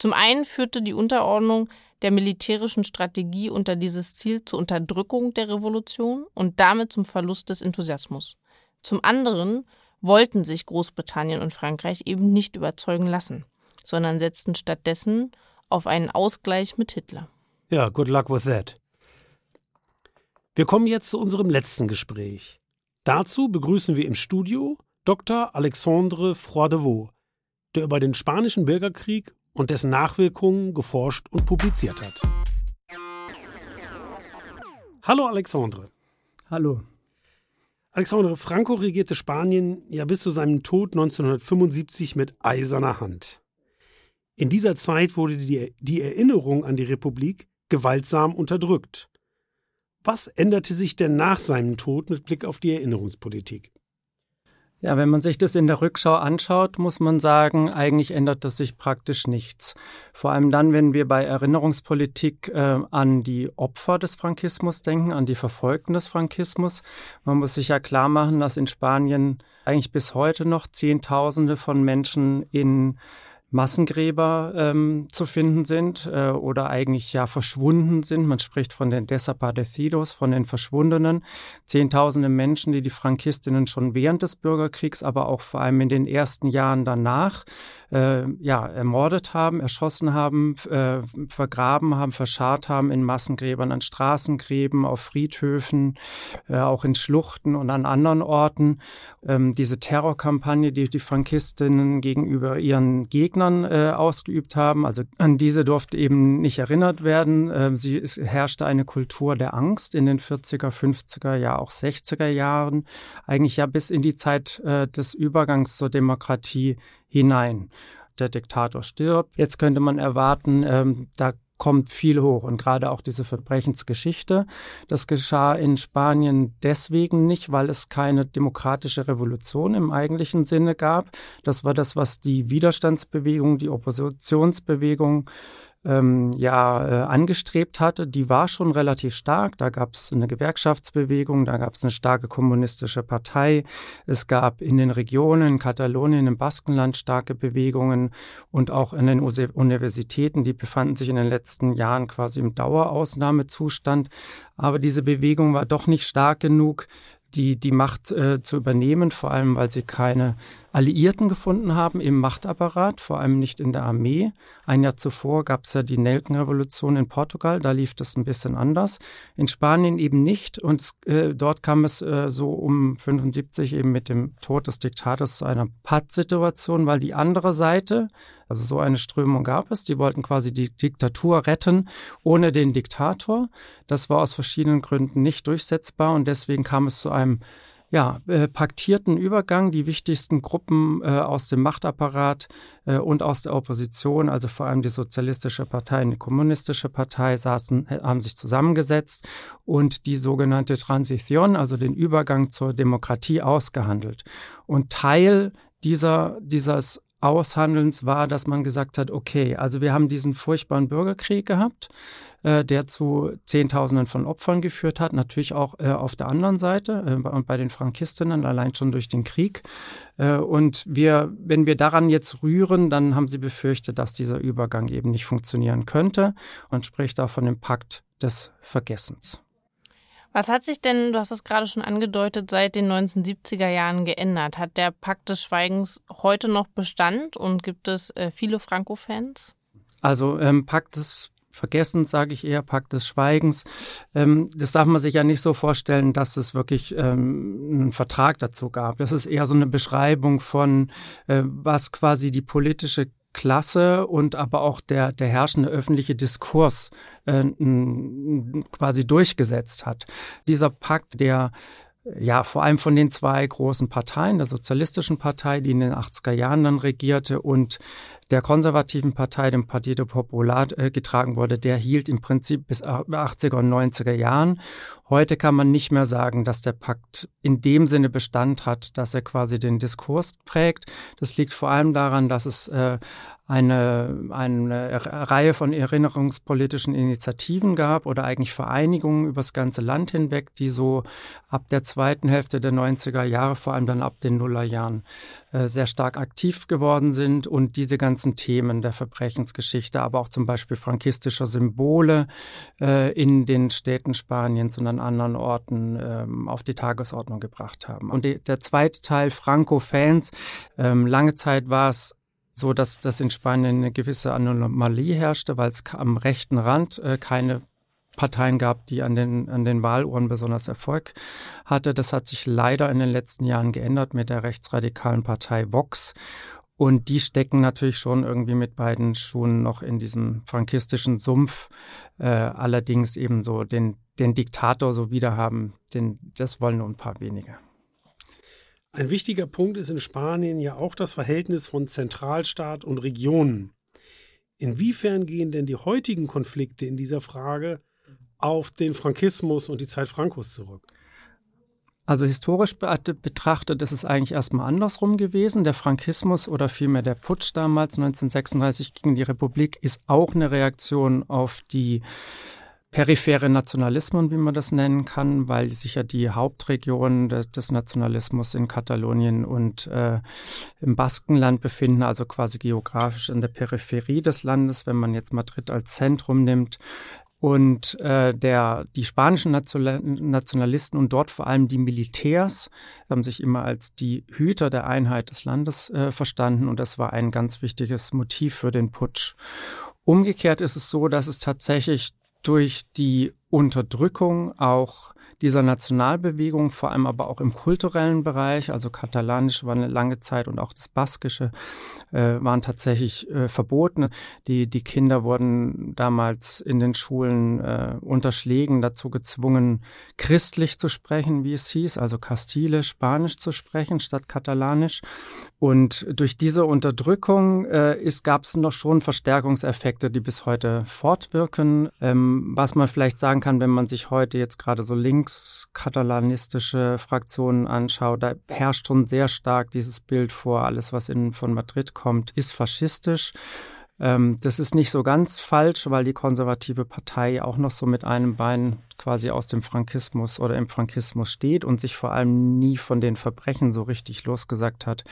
Zum einen führte die Unterordnung der militärischen Strategie unter dieses Ziel zur Unterdrückung der Revolution und damit zum Verlust des Enthusiasmus. Zum anderen wollten sich Großbritannien und Frankreich eben nicht überzeugen lassen, sondern setzten stattdessen auf einen Ausgleich mit Hitler. Ja, good luck with that. Wir kommen jetzt zu unserem letzten Gespräch. Dazu begrüßen wir im Studio Dr. Alexandre Froidevaux, der über den Spanischen Bürgerkrieg und dessen Nachwirkungen geforscht und publiziert hat. Hallo Alexandre. Hallo. Alexandre Franco regierte Spanien ja bis zu seinem Tod 1975 mit eiserner Hand. In dieser Zeit wurde die, die Erinnerung an die Republik gewaltsam unterdrückt. Was änderte sich denn nach seinem Tod mit Blick auf die Erinnerungspolitik? Ja, wenn man sich das in der Rückschau anschaut, muss man sagen, eigentlich ändert das sich praktisch nichts. Vor allem dann, wenn wir bei Erinnerungspolitik äh, an die Opfer des Frankismus denken, an die Verfolgten des Frankismus. Man muss sich ja klar machen, dass in Spanien eigentlich bis heute noch Zehntausende von Menschen in Massengräber ähm, zu finden sind äh, oder eigentlich ja verschwunden sind. Man spricht von den Desaparecidos, von den Verschwundenen. Zehntausende Menschen, die die Frankistinnen schon während des Bürgerkriegs, aber auch vor allem in den ersten Jahren danach äh, ja, ermordet haben, erschossen haben, äh, vergraben haben, verscharrt haben in Massengräbern, an Straßengräben, auf Friedhöfen, äh, auch in Schluchten und an anderen Orten. Ähm, diese Terrorkampagne, die die Frankistinnen gegenüber ihren Gegnern äh, ausgeübt haben, also an diese durfte eben nicht erinnert werden. Äh, sie, es herrschte eine Kultur der Angst in den 40er, 50er, ja auch 60er Jahren, eigentlich ja bis in die Zeit äh, des Übergangs zur Demokratie hinein. Der Diktator stirbt. Jetzt könnte man erwarten, ähm, da kommt viel hoch und gerade auch diese Verbrechensgeschichte. Das geschah in Spanien deswegen nicht, weil es keine demokratische Revolution im eigentlichen Sinne gab. Das war das, was die Widerstandsbewegung, die Oppositionsbewegung ähm, ja äh, angestrebt hatte, die war schon relativ stark. Da gab es eine Gewerkschaftsbewegung, da gab es eine starke kommunistische Partei. Es gab in den Regionen, in Katalonien, im Baskenland starke Bewegungen und auch in den Universitäten, die befanden sich in den letzten Jahren quasi im Dauerausnahmezustand. Aber diese Bewegung war doch nicht stark genug, die, die Macht äh, zu übernehmen, vor allem weil sie keine Alliierten gefunden haben im Machtapparat, vor allem nicht in der Armee. Ein Jahr zuvor gab es ja die Nelkenrevolution in Portugal, da lief das ein bisschen anders. In Spanien eben nicht und äh, dort kam es äh, so um 75 eben mit dem Tod des Diktators zu einer Pattsituation, weil die andere Seite, also so eine Strömung gab es, die wollten quasi die Diktatur retten ohne den Diktator. Das war aus verschiedenen Gründen nicht durchsetzbar und deswegen kam es zu einem ja, äh, paktierten Übergang. Die wichtigsten Gruppen äh, aus dem Machtapparat äh, und aus der Opposition, also vor allem die Sozialistische Partei und die Kommunistische Partei, saßen, äh, haben sich zusammengesetzt und die sogenannte Transition, also den Übergang zur Demokratie, ausgehandelt. Und Teil dieser, dieses Aushandelns war, dass man gesagt hat, okay, also wir haben diesen furchtbaren Bürgerkrieg gehabt, äh, der zu Zehntausenden von Opfern geführt hat, natürlich auch äh, auf der anderen Seite äh, und bei den Frankistinnen allein schon durch den Krieg. Äh, und wir, wenn wir daran jetzt rühren, dann haben sie befürchtet, dass dieser Übergang eben nicht funktionieren könnte und spricht auch von dem Pakt des Vergessens. Was hat sich denn, du hast es gerade schon angedeutet, seit den 1970er Jahren geändert? Hat der Pakt des Schweigens heute noch Bestand und gibt es äh, viele Franco-Fans? Also ähm, Pakt des Vergessens, sage ich eher, Pakt des Schweigens. Ähm, das darf man sich ja nicht so vorstellen, dass es wirklich ähm, einen Vertrag dazu gab. Das ist eher so eine Beschreibung von, äh, was quasi die politische Klasse und aber auch der, der herrschende öffentliche Diskurs äh, quasi durchgesetzt hat. Dieser Pakt, der ja, vor allem von den zwei großen Parteien, der Sozialistischen Partei, die in den 80er Jahren dann regierte, und der konservativen Partei, dem Partido Popular, äh, getragen wurde, der hielt im Prinzip bis 80er und 90er Jahren. Heute kann man nicht mehr sagen, dass der Pakt in dem Sinne Bestand hat, dass er quasi den Diskurs prägt. Das liegt vor allem daran, dass es äh, eine, eine Reihe von erinnerungspolitischen Initiativen gab oder eigentlich Vereinigungen übers ganze Land hinweg, die so ab der zweiten Hälfte der 90er Jahre, vor allem dann ab den Nullerjahren, äh, sehr stark aktiv geworden sind und diese ganzen Themen der Verbrechensgeschichte, aber auch zum Beispiel frankistischer Symbole äh, in den Städten Spaniens und an anderen Orten ähm, auf die Tagesordnung gebracht haben. Und der zweite Teil, Franco-Fans, ähm, lange Zeit war es so, dass, dass in Spanien eine gewisse Anomalie herrschte, weil es am rechten Rand äh, keine Parteien gab, die an den, an den Wahluhren besonders Erfolg hatte. Das hat sich leider in den letzten Jahren geändert mit der rechtsradikalen Partei Vox. Und die stecken natürlich schon irgendwie mit beiden Schuhen noch in diesem frankistischen Sumpf. Äh, allerdings eben so den, den Diktator so wiederhaben, den, das wollen nur ein paar wenige. Ein wichtiger Punkt ist in Spanien ja auch das Verhältnis von Zentralstaat und Regionen. Inwiefern gehen denn die heutigen Konflikte in dieser Frage auf den Frankismus und die Zeit Frankos zurück? Also historisch betrachtet ist es eigentlich erstmal andersrum gewesen. Der Frankismus oder vielmehr der Putsch damals 1936 gegen die Republik ist auch eine Reaktion auf die periphere Nationalismen, wie man das nennen kann, weil sich ja die Hauptregionen des, des Nationalismus in Katalonien und äh, im Baskenland befinden, also quasi geografisch in der Peripherie des Landes, wenn man jetzt Madrid als Zentrum nimmt. Und äh, der, die spanischen Nationalisten und dort vor allem die Militärs haben sich immer als die Hüter der Einheit des Landes äh, verstanden und das war ein ganz wichtiges Motiv für den Putsch. Umgekehrt ist es so, dass es tatsächlich durch die Unterdrückung auch dieser Nationalbewegung, vor allem aber auch im kulturellen Bereich, also Katalanisch war eine lange Zeit und auch das Baskische äh, waren tatsächlich äh, verboten. Die, die Kinder wurden damals in den Schulen äh, unter Schlägen dazu gezwungen, christlich zu sprechen, wie es hieß, also Kastile, Spanisch zu sprechen statt Katalanisch. Und durch diese Unterdrückung äh, gab es noch schon Verstärkungseffekte, die bis heute fortwirken. Ähm, was man vielleicht sagen kann, wenn man sich heute jetzt gerade so linkskatalanistische Fraktionen anschaut, da herrscht schon sehr stark dieses Bild vor, alles, was in, von Madrid kommt, ist faschistisch. Ähm, das ist nicht so ganz falsch, weil die konservative Partei auch noch so mit einem Bein quasi aus dem Frankismus oder im Frankismus steht und sich vor allem nie von den Verbrechen so richtig losgesagt hat.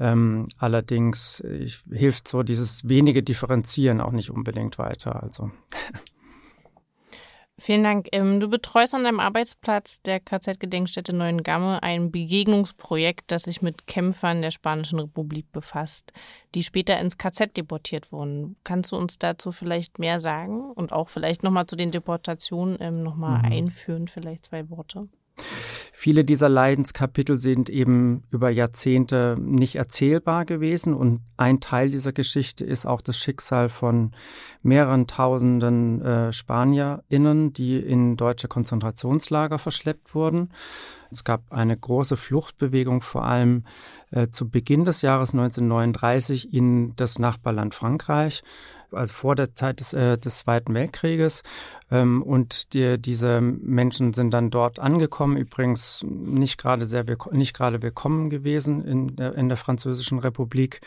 Ähm, allerdings ich, hilft so dieses wenige Differenzieren auch nicht unbedingt weiter. Also Vielen Dank. Ähm, du betreust an deinem Arbeitsplatz der KZ-Gedenkstätte Neuengamme ein Begegnungsprojekt, das sich mit Kämpfern der Spanischen Republik befasst, die später ins KZ deportiert wurden. Kannst du uns dazu vielleicht mehr sagen und auch vielleicht nochmal zu den Deportationen ähm, nochmal mhm. einführen, vielleicht zwei Worte? Viele dieser Leidenskapitel sind eben über Jahrzehnte nicht erzählbar gewesen und ein Teil dieser Geschichte ist auch das Schicksal von mehreren tausenden äh, SpanierInnen, die in deutsche Konzentrationslager verschleppt wurden. Es gab eine große Fluchtbewegung, vor allem äh, zu Beginn des Jahres 1939 in das Nachbarland Frankreich, also vor der Zeit des, äh, des Zweiten Weltkrieges. Ähm, und die, diese Menschen sind dann dort angekommen, übrigens nicht gerade sehr nicht gerade willkommen gewesen in der, in der Französischen Republik.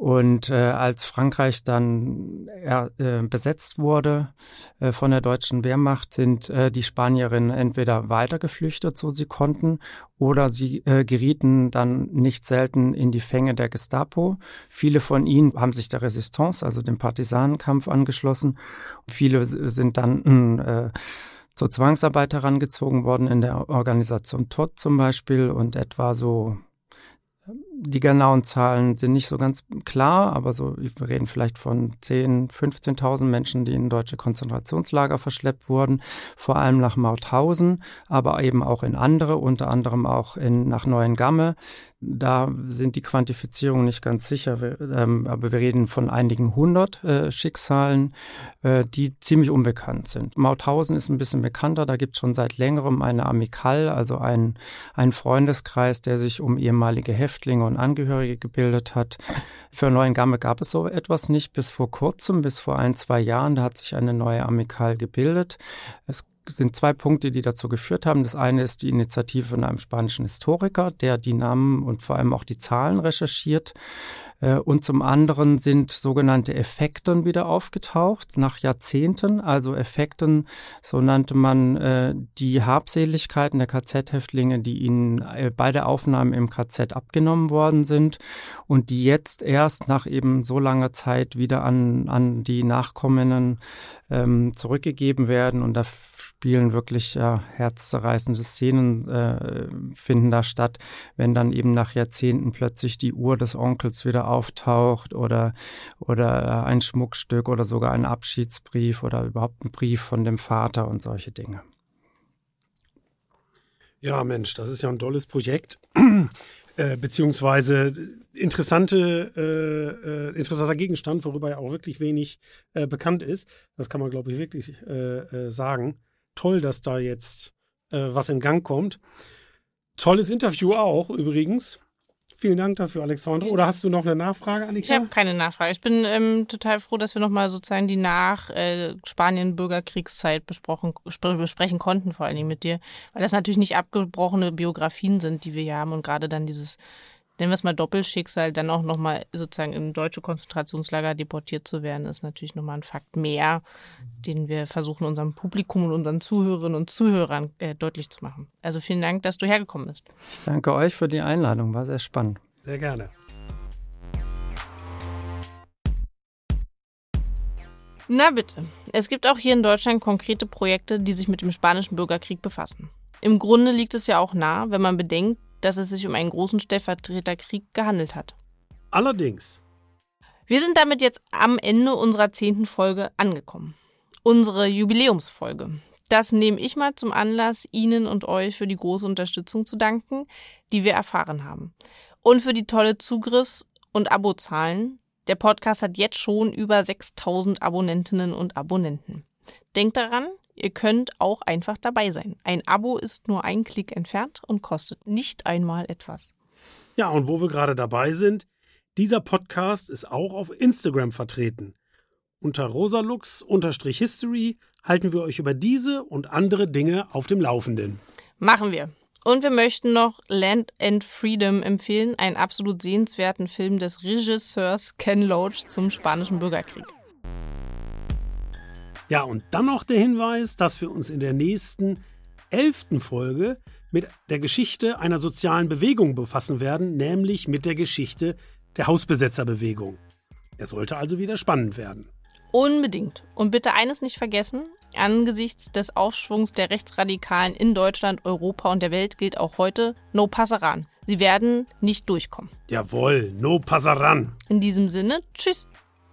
Und äh, als Frankreich dann äh, besetzt wurde äh, von der deutschen Wehrmacht, sind äh, die Spanierinnen entweder weitergeflüchtet, so sie konnten, oder sie äh, gerieten dann nicht selten in die Fänge der Gestapo. Viele von ihnen haben sich der Resistance, also dem Partisanenkampf, angeschlossen. Viele sind dann äh, zur Zwangsarbeit herangezogen worden in der Organisation TOT zum Beispiel und etwa so die genauen Zahlen sind nicht so ganz klar, aber so, wir reden vielleicht von 10.000, 15.000 Menschen, die in deutsche Konzentrationslager verschleppt wurden, vor allem nach Mauthausen, aber eben auch in andere, unter anderem auch in, nach Neuengamme. Da sind die Quantifizierungen nicht ganz sicher, wir, ähm, aber wir reden von einigen hundert äh, Schicksalen, äh, die ziemlich unbekannt sind. Mauthausen ist ein bisschen bekannter, da gibt es schon seit längerem eine Amikal, also ein, ein Freundeskreis, der sich um ehemalige Häftlinge und Angehörige gebildet hat. Für Neuengamme gab es so etwas nicht bis vor kurzem, bis vor ein, zwei Jahren. Da hat sich eine neue Amikal gebildet. Es sind zwei Punkte, die dazu geführt haben. Das eine ist die Initiative von einem spanischen Historiker, der die Namen und vor allem auch die Zahlen recherchiert. Äh, und zum anderen sind sogenannte Effekten wieder aufgetaucht nach Jahrzehnten. Also Effekten, so nannte man äh, die Habseligkeiten der KZ-Häftlinge, die ihnen äh, bei der Aufnahme im KZ abgenommen worden sind und die jetzt erst nach eben so langer Zeit wieder an, an die Nachkommenden ähm, zurückgegeben werden. Und da spielen wirklich ja, herzzerreißende Szenen äh, finden da statt, wenn dann eben nach Jahrzehnten plötzlich die Uhr des Onkels wieder auftaucht oder oder ein Schmuckstück oder sogar ein Abschiedsbrief oder überhaupt ein Brief von dem Vater und solche Dinge. Ja, Mensch, das ist ja ein tolles Projekt. Äh, beziehungsweise interessante, äh, äh, interessanter Gegenstand, worüber ja auch wirklich wenig äh, bekannt ist. Das kann man, glaube ich, wirklich äh, äh, sagen toll, dass da jetzt äh, was in Gang kommt. Tolles Interview auch übrigens. Vielen Dank dafür, Alexandre. Oder hast du noch eine Nachfrage, Annika? Ich habe keine Nachfrage. Ich bin ähm, total froh, dass wir nochmal sozusagen die nach äh, Spanien-Bürgerkriegszeit besprochen, besprechen konnten, vor allen Dingen mit dir. Weil das natürlich nicht abgebrochene Biografien sind, die wir hier haben und gerade dann dieses nennen wir es mal Doppelschicksal, dann auch nochmal sozusagen in deutsche Konzentrationslager deportiert zu werden, ist natürlich nochmal ein Fakt mehr, den wir versuchen, unserem Publikum und unseren Zuhörerinnen und Zuhörern äh, deutlich zu machen. Also vielen Dank, dass du hergekommen bist. Ich danke euch für die Einladung, war sehr spannend. Sehr gerne. Na bitte. Es gibt auch hier in Deutschland konkrete Projekte, die sich mit dem spanischen Bürgerkrieg befassen. Im Grunde liegt es ja auch nah, wenn man bedenkt, dass es sich um einen großen Stellvertreterkrieg gehandelt hat. Allerdings. Wir sind damit jetzt am Ende unserer zehnten Folge angekommen. Unsere Jubiläumsfolge. Das nehme ich mal zum Anlass, Ihnen und euch für die große Unterstützung zu danken, die wir erfahren haben. Und für die tolle Zugriffs- und Abozahlen. Der Podcast hat jetzt schon über 6000 Abonnentinnen und Abonnenten. Denkt daran, Ihr könnt auch einfach dabei sein. Ein Abo ist nur ein Klick entfernt und kostet nicht einmal etwas. Ja, und wo wir gerade dabei sind, dieser Podcast ist auch auf Instagram vertreten. Unter rosalux-history halten wir euch über diese und andere Dinge auf dem Laufenden. Machen wir. Und wir möchten noch Land and Freedom empfehlen, einen absolut sehenswerten Film des Regisseurs Ken Loach zum spanischen Bürgerkrieg. Ja, und dann noch der Hinweis, dass wir uns in der nächsten elften Folge mit der Geschichte einer sozialen Bewegung befassen werden, nämlich mit der Geschichte der Hausbesetzerbewegung. Es sollte also wieder spannend werden. Unbedingt. Und bitte eines nicht vergessen, angesichts des Aufschwungs der Rechtsradikalen in Deutschland, Europa und der Welt gilt auch heute No Passaran. Sie werden nicht durchkommen. Jawohl, no passaran. In diesem Sinne, tschüss.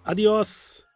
Adios.